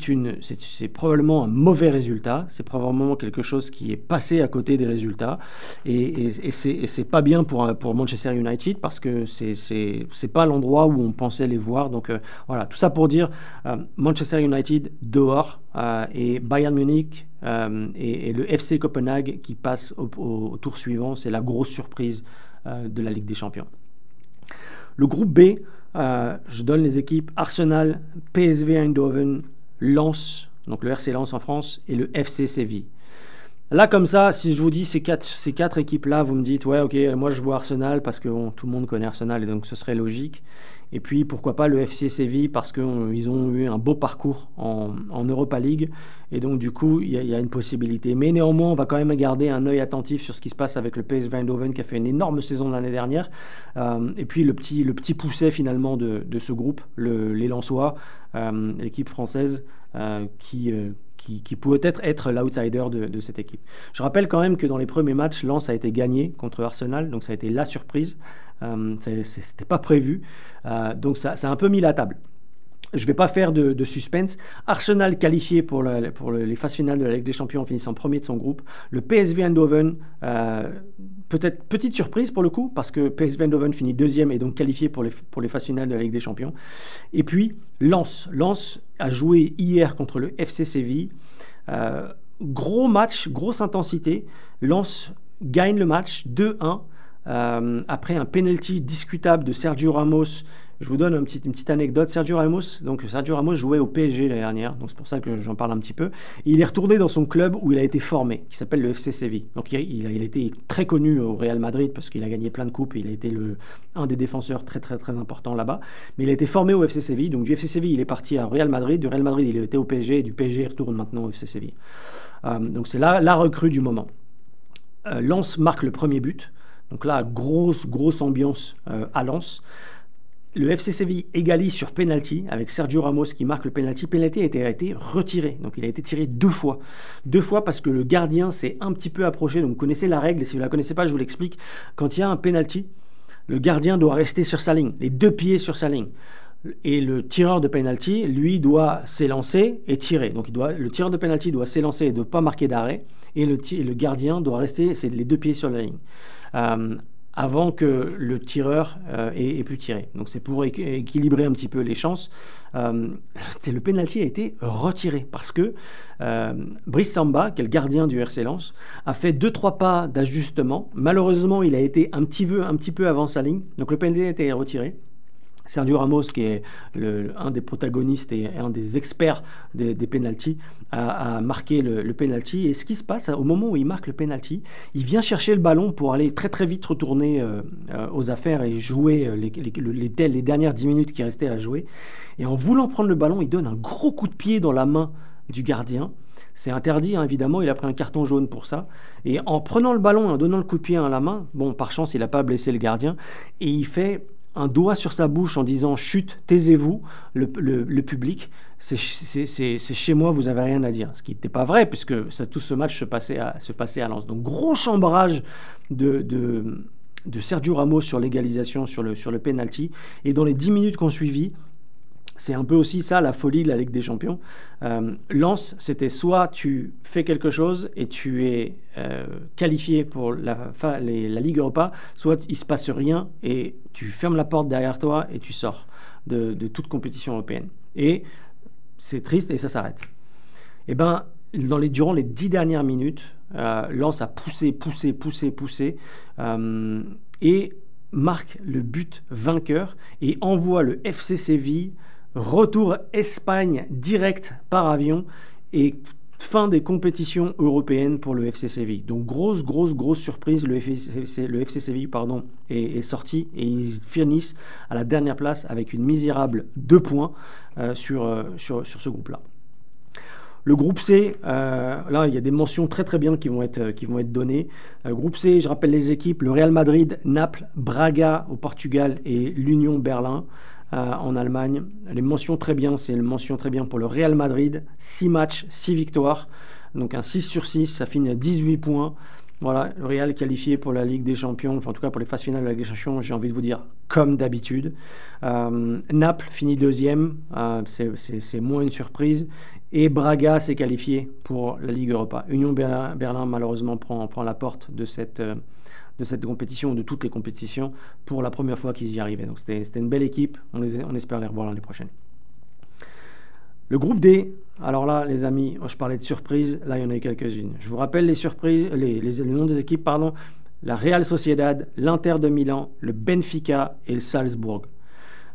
probablement un mauvais résultat, c'est probablement quelque chose qui est passé à côté des résultats et, et, c'est, c'est pas bien pour, pour Manchester United parce que c'est, c'est, c'est pas l'endroit où on pensait les voir. Donc euh, voilà, tout ça pour dire euh, Manchester United dehors et Bayern Munich euh, et, le FC Copenhague qui passe au, tour suivant. C'est la grosse surprise euh, de la Ligue des Champions. Le groupe B, euh, je donne les équipes Arsenal, PSV Eindhoven, Lens, donc le RC Lens en France, et le FC Séville. Là, comme ça, si je vous dis ces quatre, équipes-là, vous me dites, ouais, ok, moi je vois Arsenal parce que tout le monde connaît Arsenal et donc ce serait logique. Et puis, pourquoi pas le FC Séville parce qu'ils ont eu un beau parcours en, Europa League. Et donc, du coup, il y, a une possibilité. Mais néanmoins, on va quand même garder un œil attentif sur ce qui se passe avec le PSV Eindhoven qui a fait une énorme saison l'année dernière. Euh, et puis, le petit, le pousset finalement de, ce groupe, le, les Lensois, euh, l'équipe française euh, qui qui, pourrait être être l'outsider de, cette équipe. Je rappelle quand même que dans les premiers matchs, Lens a été gagné contre Arsenal, donc ça a été la surprise. Euh, C'était pas prévu, euh, donc ça, a un peu mis la table. Je ne vais pas faire de, suspense. Arsenal qualifié pour, pour les phases finales de la Ligue des Champions en finissant premier de son groupe. Le PSV Eindhoven, euh, peut-être petite surprise pour le coup, parce que PSV Eindhoven finit deuxième et donc qualifié pour les, phases finales de la Ligue des Champions. Et puis Lens. Lens a joué hier contre le FC Séville. Euh, gros match, grosse intensité. Lens gagne le match 2-1. Euh, après un penalty discutable de Sergio Ramos je vous donne une petite, anecdote. Sergio Ramos, donc Sergio Ramos jouait au PSG l'année dernière, donc c'est pour ça que j'en parle un petit peu. il est retourné dans son club où il a été formé, qui s'appelle le FC Séville. Donc il, a, été très connu au Real Madrid parce qu'il a gagné plein de coupes. il a été un des défenseurs très très très importants là-bas. Mais il a été formé au FC Séville. Donc du FC Séville, il est parti à Real Madrid. Du Real Madrid, il été au PSG. Du PSG, il retourne maintenant au FC Séville. Euh, donc c'est la recrue du moment. Euh, Lens marque le premier but. Donc là, grosse, grosse ambiance euh, à Lens. Le FC Séville égalise sur penalty avec Sergio Ramos qui marque le penalty. Penalty a été, retiré, donc il a été tiré deux fois. Deux fois parce que le gardien s'est un petit peu approché. Donc vous connaissez la règle, et si vous ne la connaissez pas, je vous l'explique. Quand il y a un penalty, le gardien doit rester sur sa ligne, les deux pieds sur sa ligne. Et le tireur de penalty, lui, doit s'élancer et tirer. Donc le tireur de penalty doit s'élancer et ne pas marquer d'arrêt. Et le, gardien doit rester les deux pieds sur la ligne. Euh, avant que le tireur euh, ait, pu tirer. Donc c'est pour équilibrer un petit peu les chances. Euh, le penalty a été retiré parce que euh, Brice Samba, qui est le gardien du RC Lens, a fait 2-3 pas d'ajustement. Malheureusement, il a été un petit, peu, un petit peu avant sa ligne. Donc le penalty a été retiré. Sergio Ramos, qui est un des protagonistes et un des experts des, des penalties, a, marqué le, penalty. Et ce qui se passe, au moment où il marque le penalty, il vient chercher le ballon pour aller très très vite retourner euh, euh, aux affaires et jouer euh, les, dernières 10 minutes qui restaient à jouer. Et en voulant prendre le ballon, il donne un gros coup de pied dans la main du gardien. C'est interdit, hein, évidemment, il a pris un carton jaune pour ça. Et en prenant le ballon et en donnant le coup de pied à la main, bon, par chance, il n'a pas blessé le gardien, et il fait un doigt sur sa bouche en disant chut, taisez-vous, le, public, c'est chez moi, vous n'avez rien à dire. Ce qui n'était pas vrai, puisque tout ce match se passait à, se passait à Lens. Donc gros chambrage de, de, Sergio Ramos sur l'égalisation, sur le, sur le penalty. Et dans les 10 minutes qu'on suivit, c'est un peu aussi ça la folie de la Ligue des Champions. Euh, Lance, c'était soit tu fais quelque chose et tu es euh, qualifié pour la, la Ligue Europa, soit il se passe rien et tu fermes la porte derrière toi et tu sors de, toute compétition européenne. Et c'est triste et ça s'arrête. Et eh ben, dans les, durant les dix dernières minutes, euh, Lens a poussé, poussé, poussé, poussé euh, et marque le but vainqueur et envoie le FC Séville Retour Espagne direct par avion et fin des compétitions européennes pour le FC Séville. Donc grosse, grosse, grosse surprise, le FC, est, sorti et ils finissent à la dernière place avec une misérable 2 points euh, sur, euh, sur, ce groupe-là. Le groupe C, euh, là, il y a des mentions très très bien qui vont être, qui vont être données. groupe C, je rappelle les équipes, le Real Madrid, Naples, Braga au Portugal et l'Union Berlin. Euh, en Allemagne. Les mentions très bien, c'est une mention très bien pour le Real Madrid. 6 matchs, 6 victoires. Donc un 6 sur 6, ça finit à 18 points. Voilà, le Real qualifié pour la Ligue des Champions, enfin en tout cas pour les phases finales de la Ligue des Champions, j'ai envie de vous dire comme d'habitude. Euh, Naples finit deuxième, euh, c'est moins une surprise. Et Braga s'est qualifié pour la Ligue Europa. Union Berlin, malheureusement prend, prend la porte de cette, de cette compétition, de toutes les compétitions, pour la première fois qu'ils y arrivaient. Donc c'était une belle équipe, on, on espère les revoir l'année prochaine. Le groupe D, alors là, les amis, je parlais de surprises, là, il y en a eu quelques-unes. Je vous rappelle les surprises, les, les, noms des équipes, pardon. La Real Sociedad, l'Inter de Milan, le Benfica et le Salzbourg.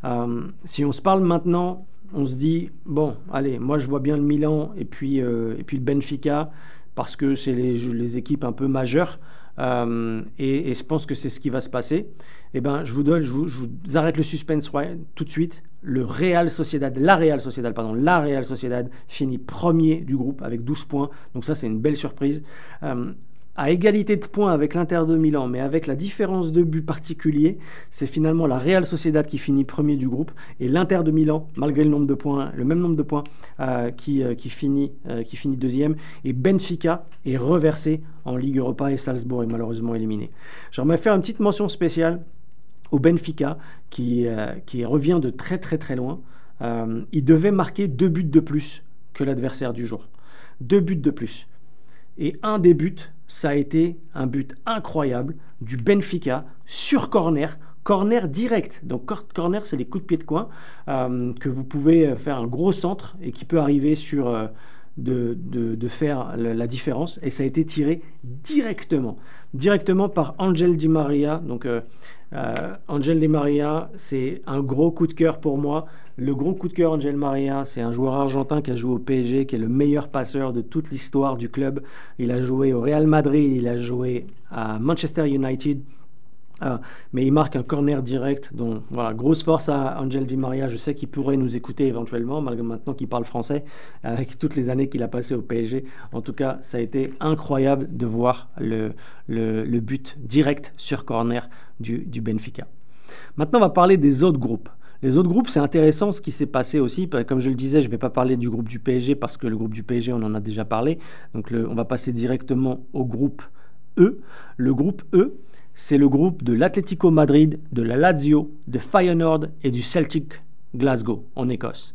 Euh, si on se parle maintenant, on se dit, bon, allez, moi je vois bien le Milan et puis, euh, et puis le Benfica, parce que c'est les, équipes un peu majeures. Euh, et, je pense que c'est ce qui va se passer. Eh ben, je vous donne, je vous, arrête le suspense tout de suite. Le Real Sociedad, la Real Sociedad, pardon, la Real Sociedad finit premier du groupe avec 12 points. Donc ça, c'est une belle surprise. Euh, à égalité de points avec l'Inter de Milan, mais avec la différence de but particulier, c'est finalement la Real Sociedad qui finit premier du groupe et l'Inter de Milan, malgré le même nombre de points, euh, qui, euh, euh, qui finit deuxième. Et Benfica est reversé en Ligue Europa et Salzbourg est malheureusement éliminé. J'aimerais faire une petite mention spéciale au Benfica qui, qui revient de très très très loin. il devait marquer deux buts de plus que l'adversaire du jour. Deux buts de plus. Et un des buts, ça a été un but incroyable du Benfica sur corner, corner direct. Donc corner, c'est les coups de pied de coin euh, que vous pouvez faire un gros centre et qui peut arriver sur euh, de, faire la, différence. Et ça a été tiré directement, directement par Angel Di Maria. Donc euh, Angel Di Maria, c'est un gros coup de cœur pour moi. Le gros coup de cœur, Angel Maria, c'est un joueur argentin qui a joué au PSG, qui est le meilleur passeur de toute l'histoire du club. Il a joué au Real Madrid, il a joué à Manchester United. Ah, mais il marque un corner direct. Donc voilà, grosse force à Angel Di Maria. Je sais qu'il pourrait nous écouter éventuellement, malgré maintenant qu'il parle français, avec toutes les années qu'il a passées au PSG. En tout cas, ça a été incroyable de voir le, but direct sur corner du, Benfica. Maintenant, on va parler des autres groupes. Les autres groupes, c'est intéressant ce qui s'est passé aussi. Comme je le disais, je ne vais pas parler du groupe du PSG parce que le groupe du PSG, on en a déjà parlé. Donc on va passer directement au groupe E. Le groupe E, c'est le groupe de l'Atlético Madrid, de la Lazio, de Feyenoord et du Celtic Glasgow en Écosse.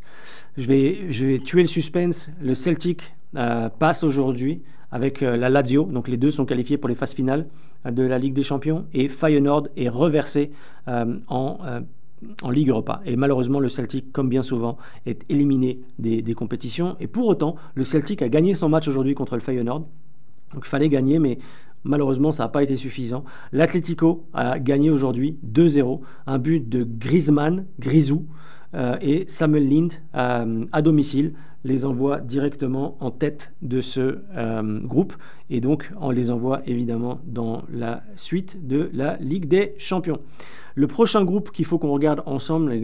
Je vais, je vais tuer le suspense. Le Celtic euh, passe aujourd'hui avec euh, la Lazio. Donc les deux sont qualifiés pour les phases finales euh, de la Ligue des Champions. Et Feyenoord est reversé en en Ligue Europa. Et malheureusement, le Celtic, comme bien souvent, est éliminé des, compétitions. Et pour autant, le Celtic a gagné son match aujourd'hui contre le Feyenoord. Donc il fallait gagner, mais malheureusement, ça n'a pas été suffisant. L'Atlético a gagné aujourd'hui 2-0. Un but de Griezmann, Grisou, euh, et Samuel Lind euh, à domicile les envoie directement en tête de ce euh, groupe et donc on les envoie évidemment dans la suite de la Ligue des Champions. Le prochain groupe qu'il faut qu'on regarde ensemble,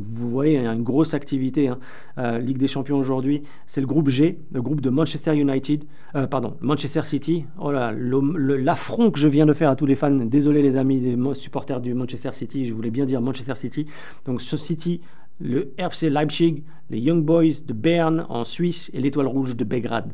vous voyez, il y a une grosse activité, hein, euh, Ligue des Champions aujourd'hui, c'est le groupe G, le groupe de Manchester United, euh, pardon, Manchester City. Oh là, l'affront que je viens de faire à tous les fans, désolé les amis des supporters du Manchester City, je voulais bien dire Manchester City. Donc ce City, le RC Leipzig, les Young Boys de Berne en Suisse et l'Étoile Rouge de Belgrade.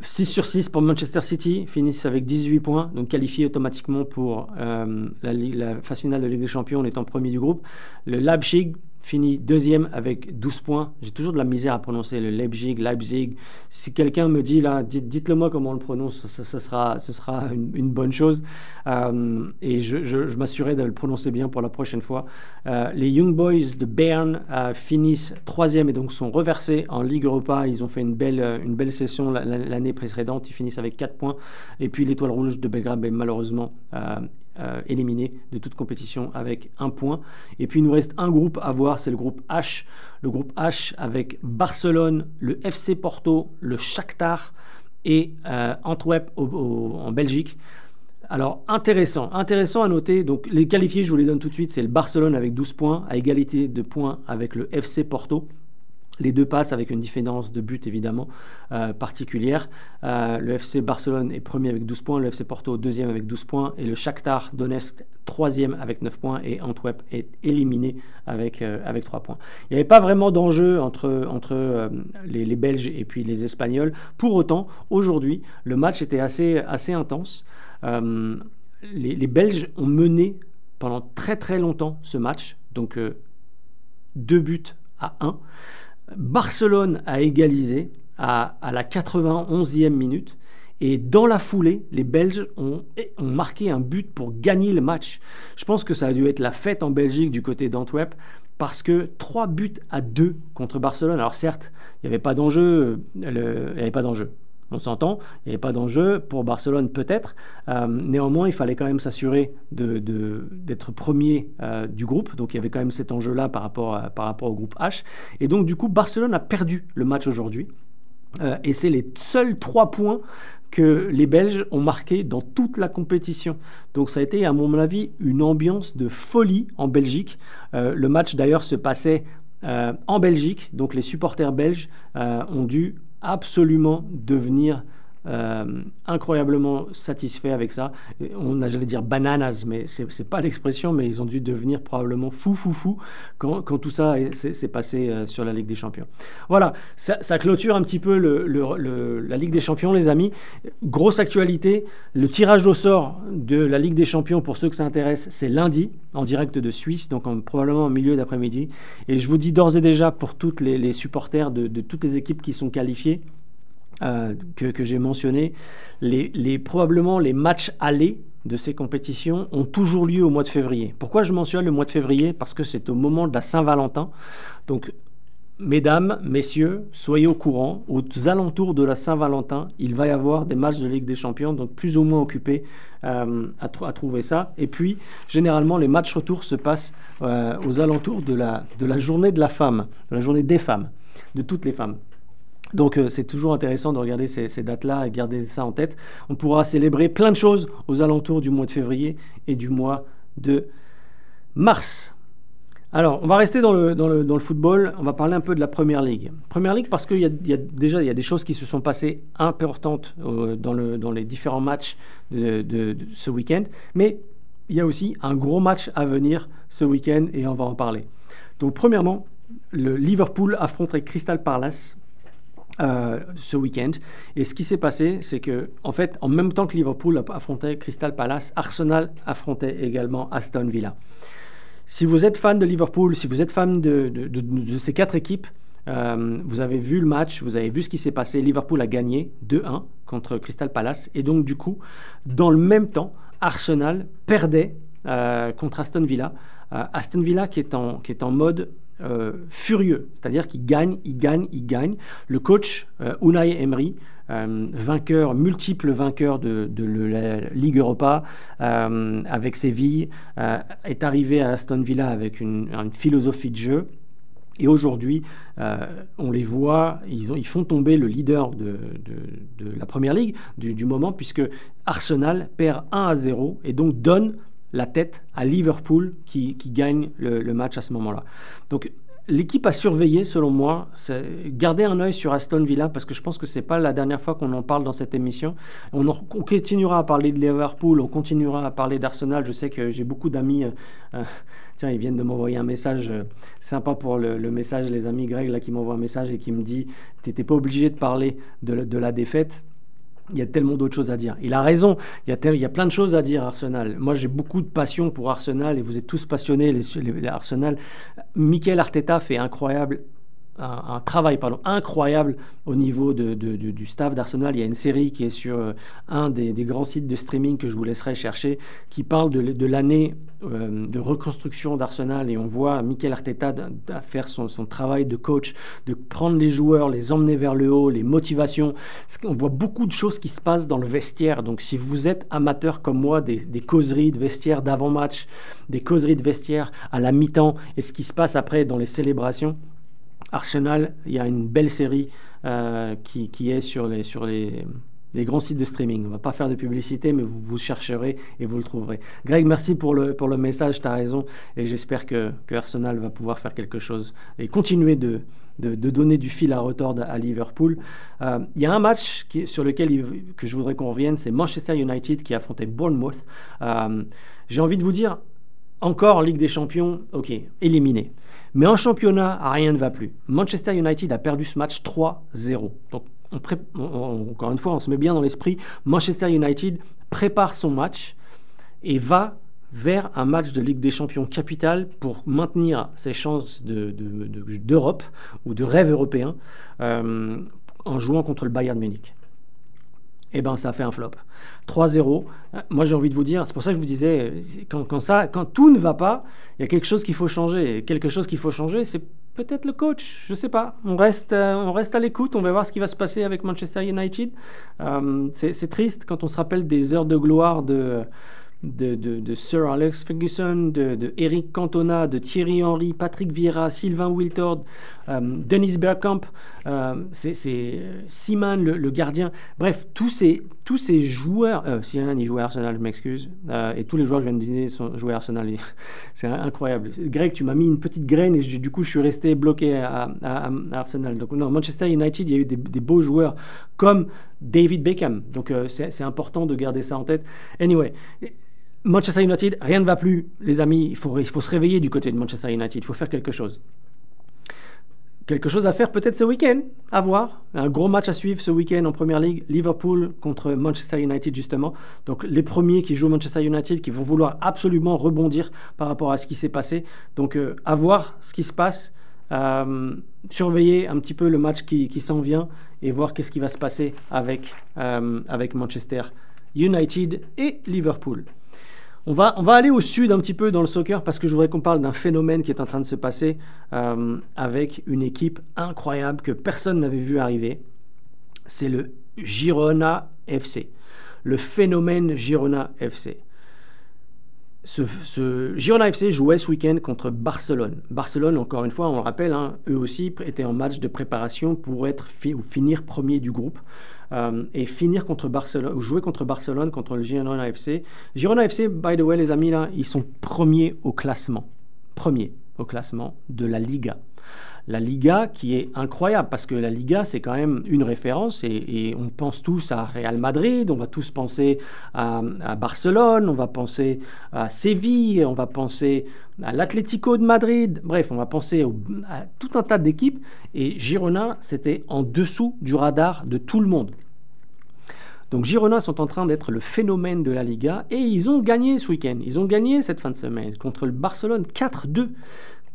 6 sur 6 pour Manchester City, finissent avec 18 points, donc qualifiés automatiquement pour euh, la, la, phase finale de Ligue des Champions en étant premier du groupe. Le Leipzig, finit deuxième avec 12 points. J'ai toujours de la misère à prononcer le Leipzig, Leipzig. Si quelqu'un me dit là, dites, le moi comment on le prononce, ce, sera, ce sera une, bonne chose. Euh, et je, je, m'assurerai de le prononcer bien pour la prochaine fois. Euh, les Young Boys de Bern euh, finissent troisième et donc sont reversés en Ligue Europa. Ils ont fait une belle, une belle session l'année précédente. Ils finissent avec 4 points. Et puis l'Étoile Rouge de Belgrade, ben, malheureusement, euh, éliminé de toute compétition avec un point. Et puis il nous reste un groupe à voir, c'est le groupe H. Le groupe H avec Barcelone, le FC Porto, le Shakhtar et euh, Antwerp en Belgique. Alors intéressant, intéressant à noter. Donc les qualifiés, je vous les donne tout de suite. C'est le Barcelone avec 12 points, à égalité de points avec le FC Porto. Les deux passent avec une différence de but évidemment euh, particulière. Euh, le FC Barcelone est premier avec 12 points, le FC Porto deuxième avec 12 points et le Shakhtar Donetsk troisième avec 9 points et Antwerp est éliminé avec, euh, avec 3 points. Il n'y avait pas vraiment d'enjeu entre, les, Belges et puis les Espagnols. Pour autant, aujourd'hui, le match était assez, intense. Les, les, Belges ont mené pendant très très longtemps ce match, donc deux buts à 1. Barcelone a égalisé à, la 91e minute. Et dans la foulée, les Belges ont, marqué un but pour gagner le match. Je pense que ça a dû être la fête en Belgique du côté d'Antwerp parce que 3 buts à 2 contre Barcelone. Alors certes, il n'y avait pas d'enjeu, il n'y avait pas d'enjeu. On s'entend, il n'y avait pas d'enjeu. Pour Barcelone, peut-être. Euh, néanmoins, il fallait quand même s'assurer d'être premier euh, du groupe. Donc, il y avait quand même cet enjeu-là par, rapport rapport au groupe H. Et donc, du coup, Barcelone a perdu le match aujourd'hui. Euh, et c'est les seuls trois points que les Belges ont marqués dans toute la compétition. Donc ça a été, à mon avis, une ambiance de folie en Belgique. le match d'ailleurs se passait en Belgique, donc les supporters belges ont dû absolument devenir euh, incroyablement satisfaits avec ça. On a, j'allais dire bananas, mais c'est n'est pas l'expression, mais ils ont dû devenir probablement fou, fou, fou quand, tout ça s'est passé euh, sur la Ligue des Champions. Voilà, ça, clôture un petit peu la Ligue des Champions, les amis. Grosse actualité, le tirage au sort de la Ligue des Champions, pour ceux que ça intéresse, c'est lundi, en direct de Suisse, donc probablement en milieu d'après-midi. Et je vous dis d'ores et déjà pour toutes les, supporters de toutes les équipes qui sont qualifiées, euh, que, j'ai mentionné, les, probablement les matchs allés de ces compétitions ont toujours lieu au mois de février. Pourquoi je mentionne le mois de février? Parce que c'est au moment de la Saint-Valentin. Donc, mesdames, messieurs, soyez au courant, aux alentours de la Saint-Valentin, il va y avoir des matchs de Ligue des Champions, donc plus ou moins occupés euh, à, trouver ça. Et puis, généralement, les matchs retour se passent euh, aux alentours de la, de la journée de la femme, de la journée des femmes, de toutes les femmes. Donc euh, c'est toujours intéressant de regarder ces, dates-là et garder ça en tête. On pourra célébrer plein de choses aux alentours du mois de février et du mois de mars. Alors, on va rester dans le, football, on va parler un peu de la Première Ligue. Première Ligue parce qu'il y, a déjà y a des choses qui se sont passées importantes euh, dans les différents matchs de, ce week-end, mais il y a aussi un gros match à venir ce week-end et on va en parler. Donc premièrement, le Liverpool affronterait Crystal Palace euh, ce week-end. Et ce qui s'est passé, c'est que, en fait, en même temps que Liverpool affrontait Crystal Palace, Arsenal affrontait également Aston Villa. Si vous êtes fan de Liverpool, si vous êtes fan de, ces quatre équipes, euh, vous avez vu le match, vous avez vu ce qui s'est passé. Liverpool a gagné 2-1 contre Crystal Palace. Et donc, du coup, dans le même temps, Arsenal perdait euh, contre Aston Villa. Aston Villa qui est en, qui est en mode euh, furieux, c'est-à-dire qu'il gagne, il gagne, il gagne. Le coach euh, Unai Emery, euh, vainqueur, multiple vainqueur de, la Ligue Europa avec Séville, est arrivé à Aston Villa avec une, philosophie de jeu. Et aujourd'hui, on les voit, ils, ont, ils, font tomber le leader de, la Première Ligue du, moment, puisque Arsenal perd 1 à 0 et donc donne la tête à Liverpool qui, gagne le, match à ce moment-là. Donc l'équipe à surveiller, selon moi, garder un œil sur Aston Villa parce que je pense que c'est pas la dernière fois qu'on en parle dans cette émission. On, continuera à parler de Liverpool, on continuera à parler d'Arsenal. Je sais que j'ai beaucoup d'amis. Euh, euh, tiens, ils viennent de m'envoyer un message euh, sympa pour le, message, les amis Greg là qui m'envoient un message et qui me dit, t'étais pas obligé de parler de la défaite il y a tellement d'autres choses à dire. Il a raison, il y a, il y a plein de choses à dire Arsenal. Moi j'ai beaucoup de passion pour Arsenal et vous êtes tous passionnés les, Arsenal. Michael Arteta fait incroyable un, travail pardon, incroyable au niveau du staff d'Arsenal. Il y a une série qui est sur euh, un des, grands sites de streaming que je vous laisserai chercher, qui parle de, l'année euh, de reconstruction d'Arsenal. Et on voit Mikel Arteta faire son, travail de coach, de prendre les joueurs, les emmener vers le haut, les motivations. On voit beaucoup de choses qui se passent dans le vestiaire. Donc si vous êtes amateur comme moi des, des causeries de vestiaire d'avant-match, des causeries de vestiaire à la mi-temps et ce qui se passe après dans les célébrations, Arsenal, il y a une belle série euh, qui, est sur les, grands sites de streaming. On ne va pas faire de publicité, mais vous, chercherez et vous le trouverez. Greg, merci pour le, message, tu as raison, et j'espère que, Arsenal va pouvoir faire quelque chose et continuer de, donner du fil à retordre à Liverpool. Euh, il y a un match sur lequel que je voudrais qu'on revienne, c'est Manchester United qui affrontait Bournemouth. Euh, j'ai envie de vous dire, encore Ligue des Champions, ok, éliminé. Mais en championnat, rien ne va plus. Manchester United a perdu ce match 3-0. Donc, encore une fois, on se met bien dans l'esprit. Manchester United prépare son match et va vers un match de Ligue des Champions capital pour maintenir ses chances d'Europe ou de rêve européen euh, en jouant contre le Bayern Munich eh ben ça fait un flop. 3-0. Moi j'ai envie de vous dire, c'est pour ça que je vous disais, quand, ça, quand tout ne va pas, il y a quelque chose qu'il faut changer. Et quelque chose qu'il faut changer, c'est peut-être le coach. Je sais pas. On reste, euh, on reste à l'écoute. On va voir ce qui va se passer avec Manchester United. Euh, c'est triste quand on se rappelle des heures de gloire de de, Sir Alex Ferguson, de, Eric Cantona, de Thierry Henry, Patrick Vieira, Sylvain Wiltord, euh, Dennis Bergkamp, euh, c'est Simon le, gardien. Bref, tous ces, tous ces joueurs, euh, Simon il jouait à Arsenal, je m'excuse, euh, et tous les joueurs que je viens de dire sont joués Arsenal. c'est incroyable. Greg, tu m'as mis une petite graine et du coup je suis resté bloqué à, Arsenal. Donc non, Manchester United, il y a eu des, beaux joueurs comme David Beckham. Donc c'est important de garder ça en tête. Anyway, Manchester United, rien ne va plus, les amis. Il faut, il faut se réveiller du côté de Manchester United. Il faut faire quelque chose. Quelque chose à faire peut-être ce week-end, à voir. Un gros match à suivre ce week-end en Première Ligue. Liverpool contre Manchester United justement. Donc les premiers qui jouent Manchester United qui vont vouloir absolument rebondir par rapport à ce qui s'est passé. Donc euh, à voir ce qui se passe. Euh, surveiller un petit peu le match qui, s'en vient et voir qu'est-ce qui va se passer avec, euh, avec Manchester United et Liverpool. On va, on va aller au sud un petit peu dans le soccer parce que je voudrais qu'on parle d'un phénomène qui est en train de se passer euh, avec une équipe incroyable que personne n'avait vu arriver. C'est le Girona FC. Le phénomène Girona FC. Ce, Girona FC jouait ce week-end contre Barcelone. Barcelone, encore une fois, on le rappelle, hein, eux aussi étaient en match de préparation pour être ou finir premier du groupe. Euh, et finir contre Barcelone, ou jouer contre Barcelone, contre le Girona FC. Girona FC, by the way, les amis, ils sont premiers au classement. Premiers au classement de la Liga. La Liga qui est incroyable parce que la Liga c'est quand même une référence et, on pense tous à Real Madrid, on va tous penser à, Barcelone, on va penser à Séville, on va penser à l'Atlético de Madrid, bref, on va penser à tout un tas d'équipes et Girona c'était en dessous du radar de tout le monde. Donc Girona sont en train d'être le phénomène de la Liga et ils ont gagné ce week-end. Ils ont gagné cette fin de semaine contre le Barcelone 4-2.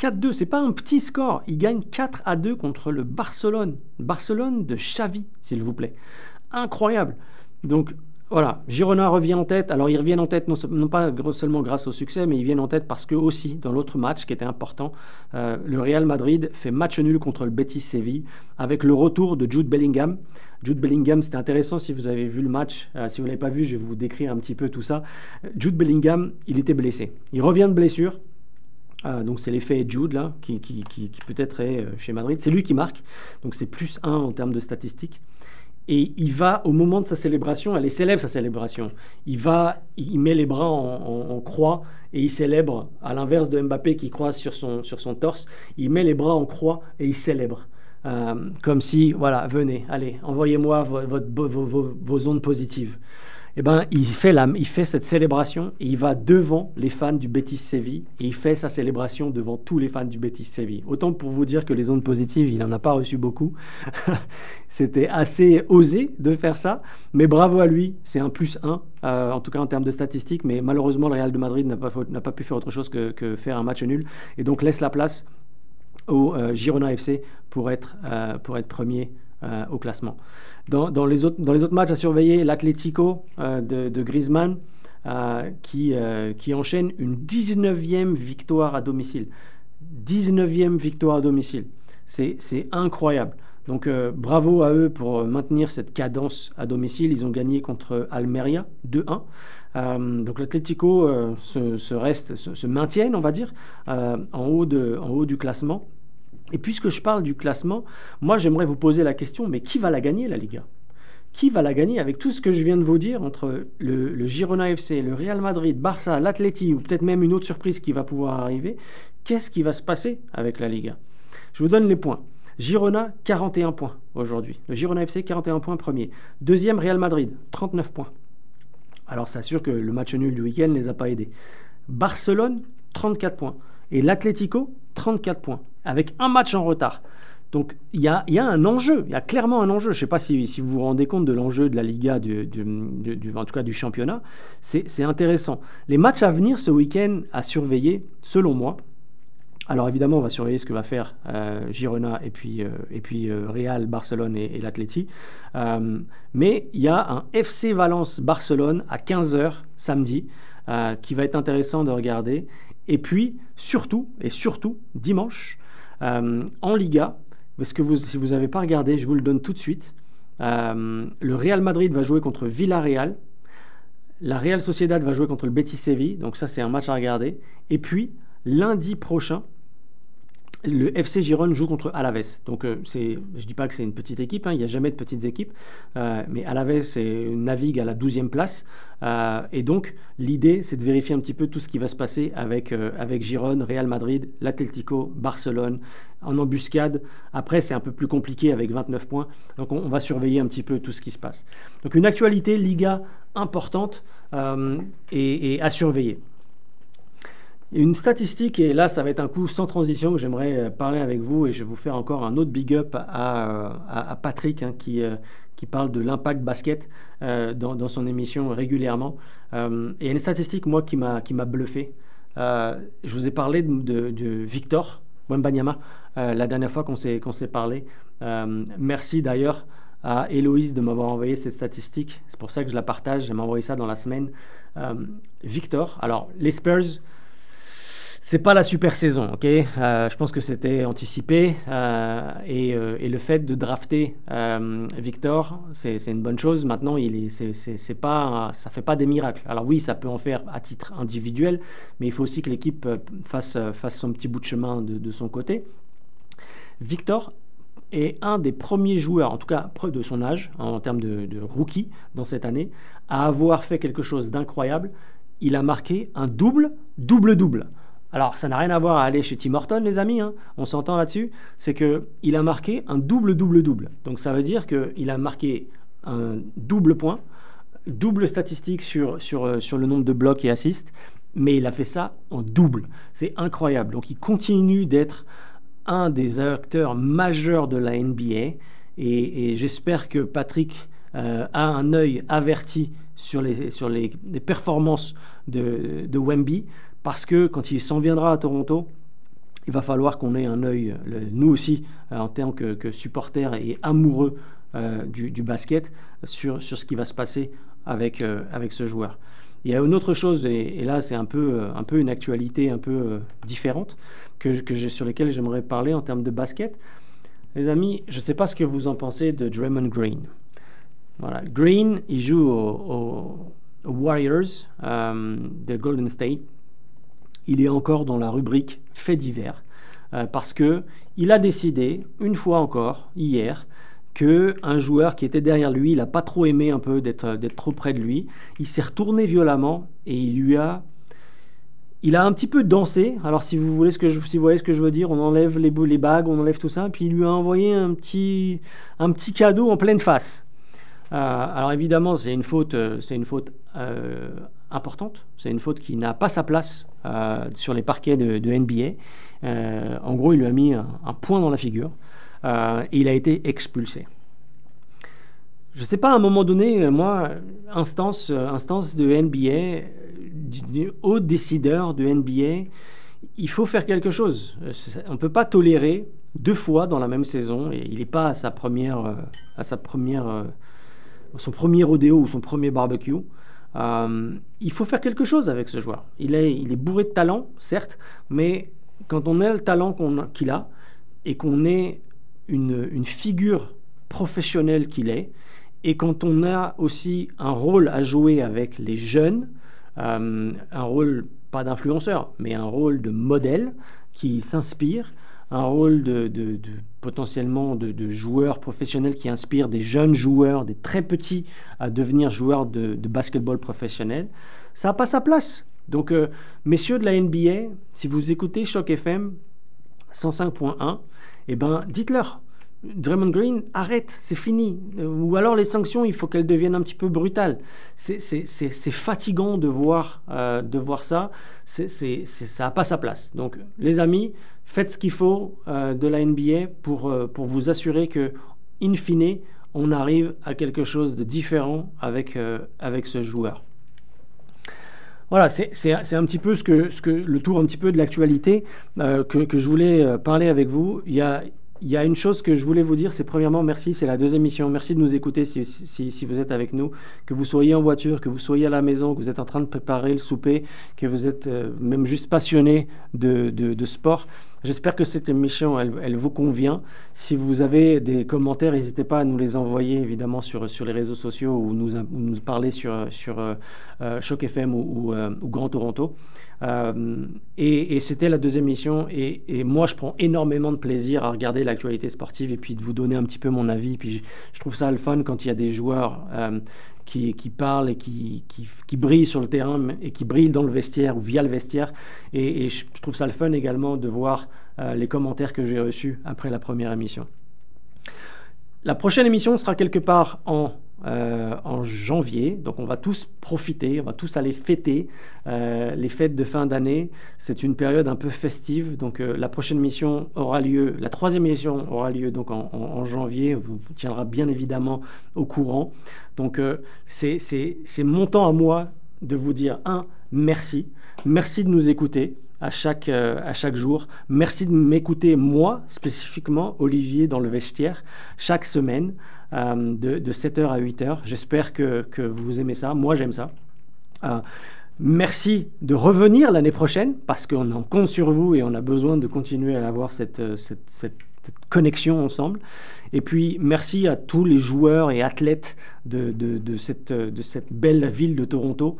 4-2, c'est pas un petit score. Ils gagnent 4 à 2 contre le Barcelone. Barcelone de Xavi, s'il vous plaît. Incroyable. Donc voilà, Girona revient en tête. Alors ils reviennent en tête non, pas seulement grâce au succès, mais ils viennent en tête parce que aussi, dans l'autre match qui était important, euh, le Real Madrid fait match nul contre le Betis Séville avec le retour de Jude Bellingham. Jude Bellingham, c'était intéressant si vous avez vu le match. Euh, si vous ne l'avez pas vu, je vais vous décrire un petit peu tout ça. Jude Bellingham, il était blessé. Il revient de blessure. Ah, donc c'est l'effet Jude là, qui, peut-être est euh, chez Madrid. C'est lui qui marque, donc c'est plus 1 en termes de statistiques. Et il va, au moment de sa célébration, elle est célèbre sa célébration, il va, il met les bras en, croix et il célèbre, à l'inverse de Mbappé qui croise sur son, sur son torse, il met les bras en croix et il célèbre. Euh, comme si, voilà, venez, allez, envoyez-moi vos, ondes positives eh ben, il, fait la, il fait cette célébration et il va devant les fans du Betis Séville et il fait sa célébration devant tous les fans du Betis Séville. Autant pour vous dire que les ondes positives, il n'en a pas reçu beaucoup. C'était assez osé de faire ça, mais bravo à lui, c'est un plus un, euh, en tout cas en termes de statistiques, mais malheureusement le Real de Madrid n'a pas, pas pu faire autre chose que, faire un match nul et donc laisse la place au euh, Girona FC pour être, euh, pour être premier euh, au classement. Dans, les autres, matchs à surveiller, l'Atlético euh, de, Griezmann euh, qui, enchaîne une 19e victoire à domicile. 19e victoire à domicile. C'est incroyable. Donc bravo à eux pour maintenir cette cadence à domicile. Ils ont gagné contre Almeria 2-1. donc l'Atlético se, reste, se, se, maintiennent, on va dire, de, en haut du classement. Et puisque je parle du classement, moi j'aimerais vous poser la question, mais qui va la gagner la Liga? Qui va la gagner avec tout ce que je viens de vous dire entre le, Girona FC, le Real Madrid, Barça, l'Atleti ou peut-être même une autre surprise qui va pouvoir arriver? Qu'est-ce qui va se passer avec la Liga? Je vous donne les points. Girona, 41 points aujourd'hui. Le Girona FC, 41 points premier. Deuxième, Real Madrid, 39 points. Alors c'est sûr que le match nul du week-end ne les a pas aidés. Barcelone, 34 points. Et l'Atlético, 34 points, avec un match en retard. Donc il y a, un enjeu, il y a clairement un enjeu. Je ne sais pas si, vous vous rendez compte de l'enjeu de la Liga, du, en tout cas du championnat. C'est intéressant. Les matchs à venir ce week-end à surveiller, selon moi. Alors évidemment, on va surveiller ce que va faire euh, Girona et puis, euh, et puis euh, Real, Barcelone et, et l'Atleti. mais il y a un FC Valence-Barcelone à 15h samedi qui va être intéressant de regarder. Et puis, surtout, et surtout, dimanche, euh, en Liga, parce que si vous n'avez pas regardé, je vous le donne tout de suite, euh, le Real Madrid va jouer contre Villarreal, la Real Sociedad va jouer contre le Betis Séville, donc ça c'est un match à regarder. Et puis, lundi prochain, le FC Gironne joue contre Alaves. Donc, euh, je ne dis pas que c'est une petite équipe, hein, il n'y a jamais de petites équipes, euh, mais Alaves navigue à la 12e place. Euh, et donc, l'idée, c'est de vérifier un petit peu tout ce qui va se passer avec, avec Real Madrid, l'Atlético, Barcelone, en embuscade. Après, c'est un peu plus compliqué avec 29 points. Donc, on, va surveiller un petit peu tout ce qui se passe. Donc, une actualité Liga importante et à surveiller. Une statistique, et là ça va être un coup sans transition que j'aimerais euh, parler avec vous, et je vais vous faire encore un autre big up à, à, Patrick hein, qui, euh, qui parle de l'impact basket euh, dans, son émission régulièrement. Euh, et il y a une statistique, moi, qui m'a bluffé. je vous ai parlé de, de, Victor Wembanyama la dernière fois qu'on s'est parlé. merci d'ailleurs à Héloïse de m'avoir envoyé cette statistique. C'est pour ça que je la partage. Elle m'a envoyé ça dans la semaine. Victor, alors les Spurs c'est pas la super saison, ok? Euh, Je pense que c'était anticipé euh, euh, et, le fait de drafter Victor, c'est une bonne chose. Maintenant, il est, c'est pas, ça fait pas des miracles. Alors oui, ça peut en faire à titre individuel, mais il faut aussi que l'équipe fasse, fasse son petit bout de chemin de, son côté. Victor est un des premiers joueurs, en tout cas de son âge, en termes de, de rookie dans cette année, à avoir fait quelque chose d'incroyable. Il a marqué un double, double-double. Alors, ça n'a rien à voir à aller chez Tim Horton, les amis, hein. on s'entend là-dessus. C'est qu'il a marqué un double-double-double. Donc, ça veut dire qu'il a marqué un double point, double statistique euh, sur le nombre de blocs et assists, mais il a fait ça en double. C'est incroyable. Donc, il continue d'être un des acteurs majeurs de la NBA. Et, j'espère que Patrick euh, a un œil averti sur les, sur les, performances de, de Wemby parce que quand il s'en viendra à Toronto, il va falloir qu'on ait un œil, nous aussi, euh, en tant que, supporters et amoureux euh, du, basket, sur, sur ce qui va se passer avec, euh, avec ce joueur. Il y a une autre chose, et, là c'est un peu, un peu une actualité un peu différente, que, que sur laquelle j'aimerais parler en termes de basket. Les amis, je ne sais pas ce que vous en pensez de Draymond Green. Green, il joue aux, Warriors de Golden State il est encore dans la rubrique fait divers euh, parce que il a décidé une fois encore hier que un joueur qui était derrière lui, il n'a pas trop aimé un peu d'être d'être trop près de lui, il s'est retourné violemment et il lui a il a un petit peu dansé. Alors si vous voulez ce que je, si vous voyez ce que je veux dire, on enlève les, les bagues, on enlève tout ça, puis il lui a envoyé un petit un petit cadeau en pleine face. Euh, alors évidemment, c'est une faute, euh, c'est une faute importante. C'est une faute qui n'a pas sa place euh, sur les parquets de, NBA. Euh, en gros, il lui a mis un, point dans la figure euh, et il a été expulsé. Je ne sais pas, à un moment donné, moi, instance, instance de NBA, haut décideur de NBA, il faut faire quelque chose. On ne peut pas tolérer deux fois dans la même saison, et il n'est pas à sa première, à sa première, son premier rodéo ou son premier barbecue. Euh, il faut faire quelque chose avec ce joueur. Il est, il est bourré de talent, certes, mais quand on a le talent qu'il a et qu'on est une, figure professionnelle qu'il est, et quand on a aussi un rôle à jouer avec les jeunes, euh, un rôle pas d'influenceur, mais un rôle de modèle qui s'inspire, un rôle de, potentiellement de, joueurs professionnels qui inspirent des jeunes joueurs, des très petits à devenir joueurs de, basketball professionnel, ça n'a pas sa place. Donc, euh, messieurs de la NBA, si vous écoutez Choc FM 105.1, eh ben, dites-leur. Draymond Green, arrête, c'est fini. Ou alors les sanctions, il faut qu'elles deviennent un petit peu brutales. C'est fatigant de voir, euh, de voir ça. ça n'a pas sa place. Donc, les amis, faites ce qu'il faut euh, de la NBA pour, euh, vous assurer que, in fine, on arrive à quelque chose de différent avec, ce joueur. Voilà, c'est un petit peu ce que, le tour un petit peu de l'actualité que, que, je voulais parler avec vous. Il y a, il y a une chose que je voulais vous dire, c'est premièrement merci, c'est la deuxième émission. Merci de nous écouter si, vous êtes avec nous, que vous soyez en voiture, que vous soyez à la maison, que vous êtes en train de préparer le souper, que vous êtes euh, même juste passionné de, sport. J'espère que cette émission, elle, vous convient. Si vous avez des commentaires, n'hésitez pas à nous les envoyer évidemment sur, sur les réseaux sociaux ou nous, nous parler sur, sur euh, euh, Choc FM ou, ou, Grand Toronto. et, c'était la deuxième émission. Et, moi, je prends énormément de plaisir à regarder l'actualité sportive et puis de vous donner un petit peu mon avis. Puis je, trouve ça le fun quand il y a des joueurs qui, qui parlent et qui, qui, brillent sur le terrain et qui brillent dans le vestiaire ou via le vestiaire. Et, je, trouve ça le fun également de voir euh, les commentaires que j'ai reçus après la première émission. La prochaine émission sera quelque part en euh, en janvier. Donc on va tous profiter, on va tous aller fêter euh, les fêtes de fin d'année. C'est une période un peu festive. Donc euh, la prochaine mission aura lieu, la troisième mission aura lieu donc en, janvier. Vous, vous tiendra bien évidemment au courant. Donc c'est mon temps à moi de vous dire un merci, merci de nous écouter à chaque, à chaque jour. Merci de m'écouter, moi, spécifiquement, Olivier, dans le vestiaire, chaque semaine. Euh, de, 7h à 8h. J'espère que, vous aimez ça. Moi, j'aime ça. Euh, merci de revenir l'année prochaine parce qu'on en compte sur vous et on a besoin de continuer à avoir cette, euh, connexion ensemble. Et puis, merci à tous les joueurs et athlètes de, cette, belle ville de Toronto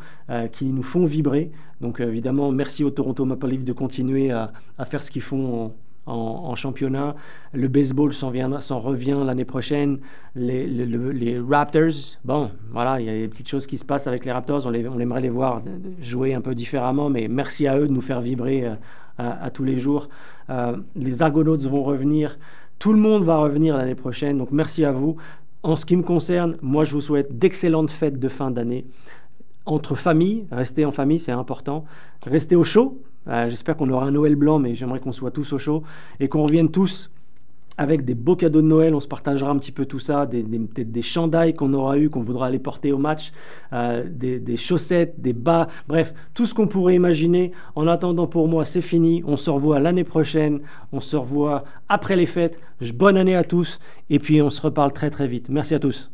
qui nous font vibrer. Donc, évidemment, merci au Toronto Maple Leafs de continuer à, faire ce qu'ils font en, championnat. Le baseball s'en, revient l'année prochaine. Les, Raptors, bon, voilà, il y a des petites choses qui se passent avec les Raptors. On, aimerait les voir jouer un peu différemment, mais merci à eux de nous faire vibrer euh, à, tous les jours. Euh, les Argonauts vont revenir. Tout le monde va revenir l'année prochaine. Donc merci à vous. En ce qui me concerne, moi je vous souhaite d'excellentes fêtes de fin d'année. Entre familles, restez en famille, c'est important. Restez au chaud, euh, j'espère qu'on aura un Noël blanc, mais j'aimerais qu'on soit tous au chaud et qu'on revienne tous avec des beaux cadeaux de Noël. On se partagera un petit peu tout ça, des, peut-être des chandails qu'on aura eu, qu'on voudra aller porter au match, euh, des, chaussettes, des bas, bref, tout ce qu'on pourrait imaginer. En attendant, pour moi, c'est fini. On se revoit l'année prochaine. On se revoit après les fêtes. Bonne année à tous. Et puis, on se reparle très très vite. Merci à tous.